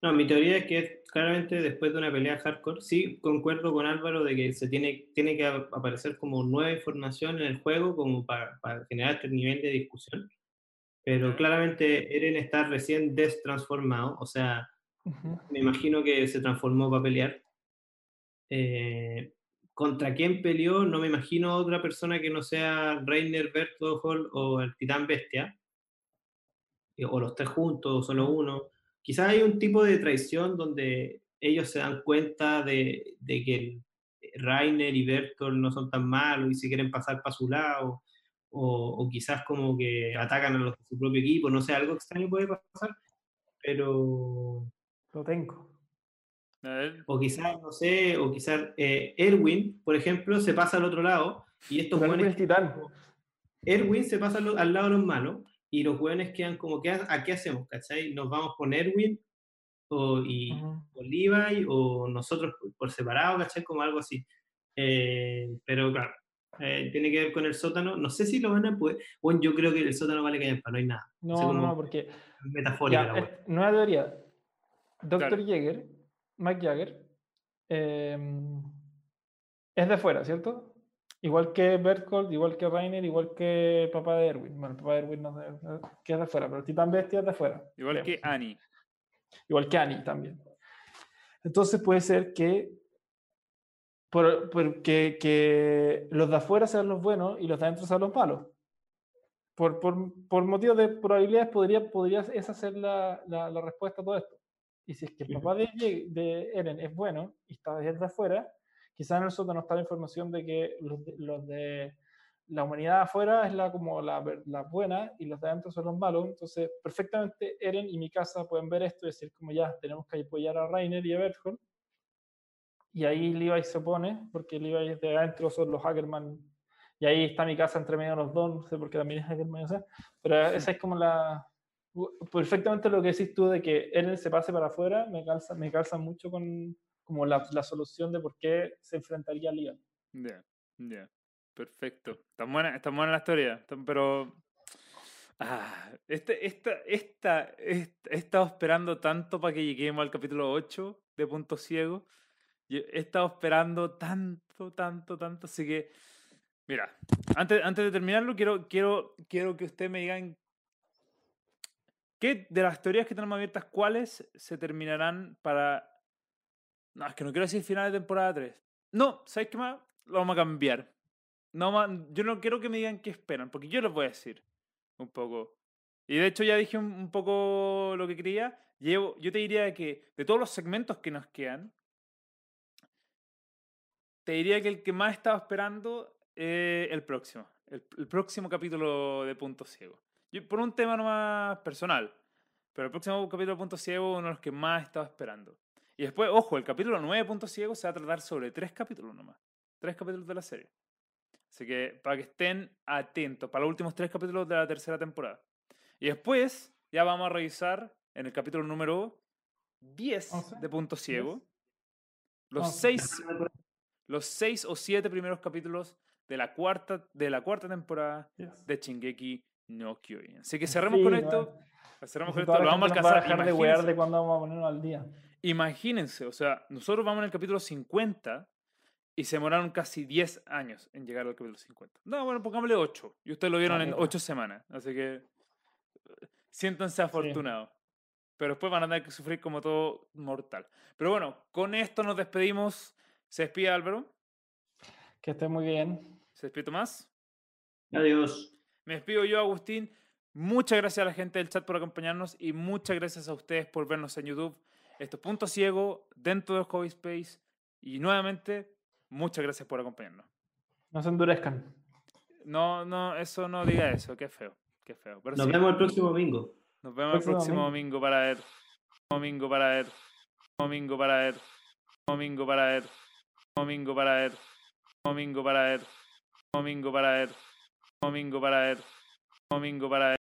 No, mi teoría es que claramente después de una pelea hardcore, sí concuerdo con Álvaro de que se tiene, tiene que aparecer como nueva información en el juego como para, para generar este nivel de discusión. Pero claramente Eren está recién destransformado, o sea, me imagino que se transformó para pelear. Eh, ¿Contra quién peleó? No me imagino otra persona que no sea Reiner, Berthold o el Titán Bestia. Eh, o los tres juntos, o solo uno quizás hay un tipo de traición donde ellos se dan cuenta de, que Rainer y Bertolt no son tan malos y se quieren pasar para su lado, o, o, quizás como que atacan a los de su propio equipo, no sé, algo extraño puede pasar, pero... Lo tengo. O quizás, no sé, o quizás eh, Erwin, por ejemplo, se pasa al otro lado y estos buenos... Erwin se pasa al, al lado de los malos y los jóvenes quedan como, ¿qué, ¿a qué hacemos? ¿Cachai? ¿Nos vamos con Erwin o, y, Levi o nosotros por separado, ¿cachai? Como algo así. Eh, pero claro, eh, tiene que ver con el sótano. No sé si lo van a poder. Bueno, yo creo que el sótano vale que no hay nada. No, no, porque. Metafórica. Ya, eh, nueva teoría. Doctor Jäger, Mike Jagger, em, es de fuera, ¿cierto? Igual que Berthold, igual que Rainer, igual que papá de Erwin. Bueno, papá de Erwin no sé, que es de fuera, pero el Titán Bestia es de fuera. Igual que Annie. Igual que Annie también. Entonces puede ser que, por, que, los de afuera sean los buenos y los de adentro sean los malos. Por, por, por motivos de probabilidades podría, podría esa ser la, la, la, respuesta a todo esto. Y si es que el papá de, de Eren es bueno y está desde afuera, quizás en el sótano está la información de que los de, la humanidad afuera es la, como la, la, buena y los de adentro son los malos. Entonces, perfectamente Eren y mi casa pueden ver esto y decir como ya, tenemos que apoyar a Rainer y a Berthold. Y ahí Levi se opone, porque Levi de adentro son los Hackerman. Y ahí está mi casa entre medio de los dos, no sé por qué también es Hackerman, o sea, pero esa es como la... Perfectamente lo que decís tú de que Eren se pase para afuera, me calza, me calza mucho con, como la, la solución de por qué se enfrentaría a Leon. Ya, ya. Perfecto. Está buena, está buena la historia, pero... Ah, este, esta, esta, he estado esperando tanto para que lleguemos al capítulo 8 de Punto Ciego. He estado esperando tanto, tanto, tanto. Así que, mira, antes, antes de terminarlo, quiero, quiero, quiero que ustedes me digan qué de las teorías que tenemos abiertas, cuáles se terminarán para no, es que no quiero decir final de temporada 3. No, ¿sabes qué más? Lo vamos a cambiar. No, yo no quiero que me digan qué esperan, porque yo les voy a decir un poco. Y de hecho ya dije un, poco lo que quería. Llevo, yo te diría que de todos los segmentos que nos quedan, te diría que el que más estaba esperando es el próximo. El, próximo capítulo de Punto Ciego. Por un tema más personal. Pero el próximo capítulo de Punto Ciego uno de los que más estaba esperando. Y después, ojo, el capítulo 9 Punto Ciego se va a tratar sobre tres capítulos nomás. Tres capítulos de la serie. Así que para que estén atentos, para los últimos tres capítulos de la tercera temporada. Y después ya vamos a revisar en el capítulo número 10 de Punto Ciego los, seis, los seis o siete primeros capítulos de la cuarta, de la cuarta temporada de Shingeki no Kyojin. Así que cerremos con esto. Cerremos con esto. Lo vamos a alcanzar. a dejar de de cuándo vamos a ponerlo al día. Imagínense, o sea, nosotros vamos en el capítulo 50 y se demoraron casi 10 años en llegar al capítulo 50. No, bueno, pongámosle 8. Y ustedes lo vieron en 8 semanas. Así que eh, siéntanse afortunados. Pero después van a tener que sufrir como todo mortal. Pero bueno, con esto nos despedimos. Se despide Álvaro. Que esté muy bien. Se despide Tomás. Adiós. Me despido yo, Agustín. Muchas gracias a la gente del chat por acompañarnos y muchas gracias a ustedes por vernos en YouTube. Esto es Punto Ciego dentro de Hobby Space. Y nuevamente, muchas gracias por acompañarnos. No se endurezcan. No, no, eso no diga eso, qué feo. Qué feo. Nos vemos el próximo domingo. Nos vemos el próximo domingo. para ver. Domingo para ver. Domingo para ver. Domingo para ver. Domingo para ver. Domingo para ver. Domingo para ver. Domingo para ver. Domingo para ver.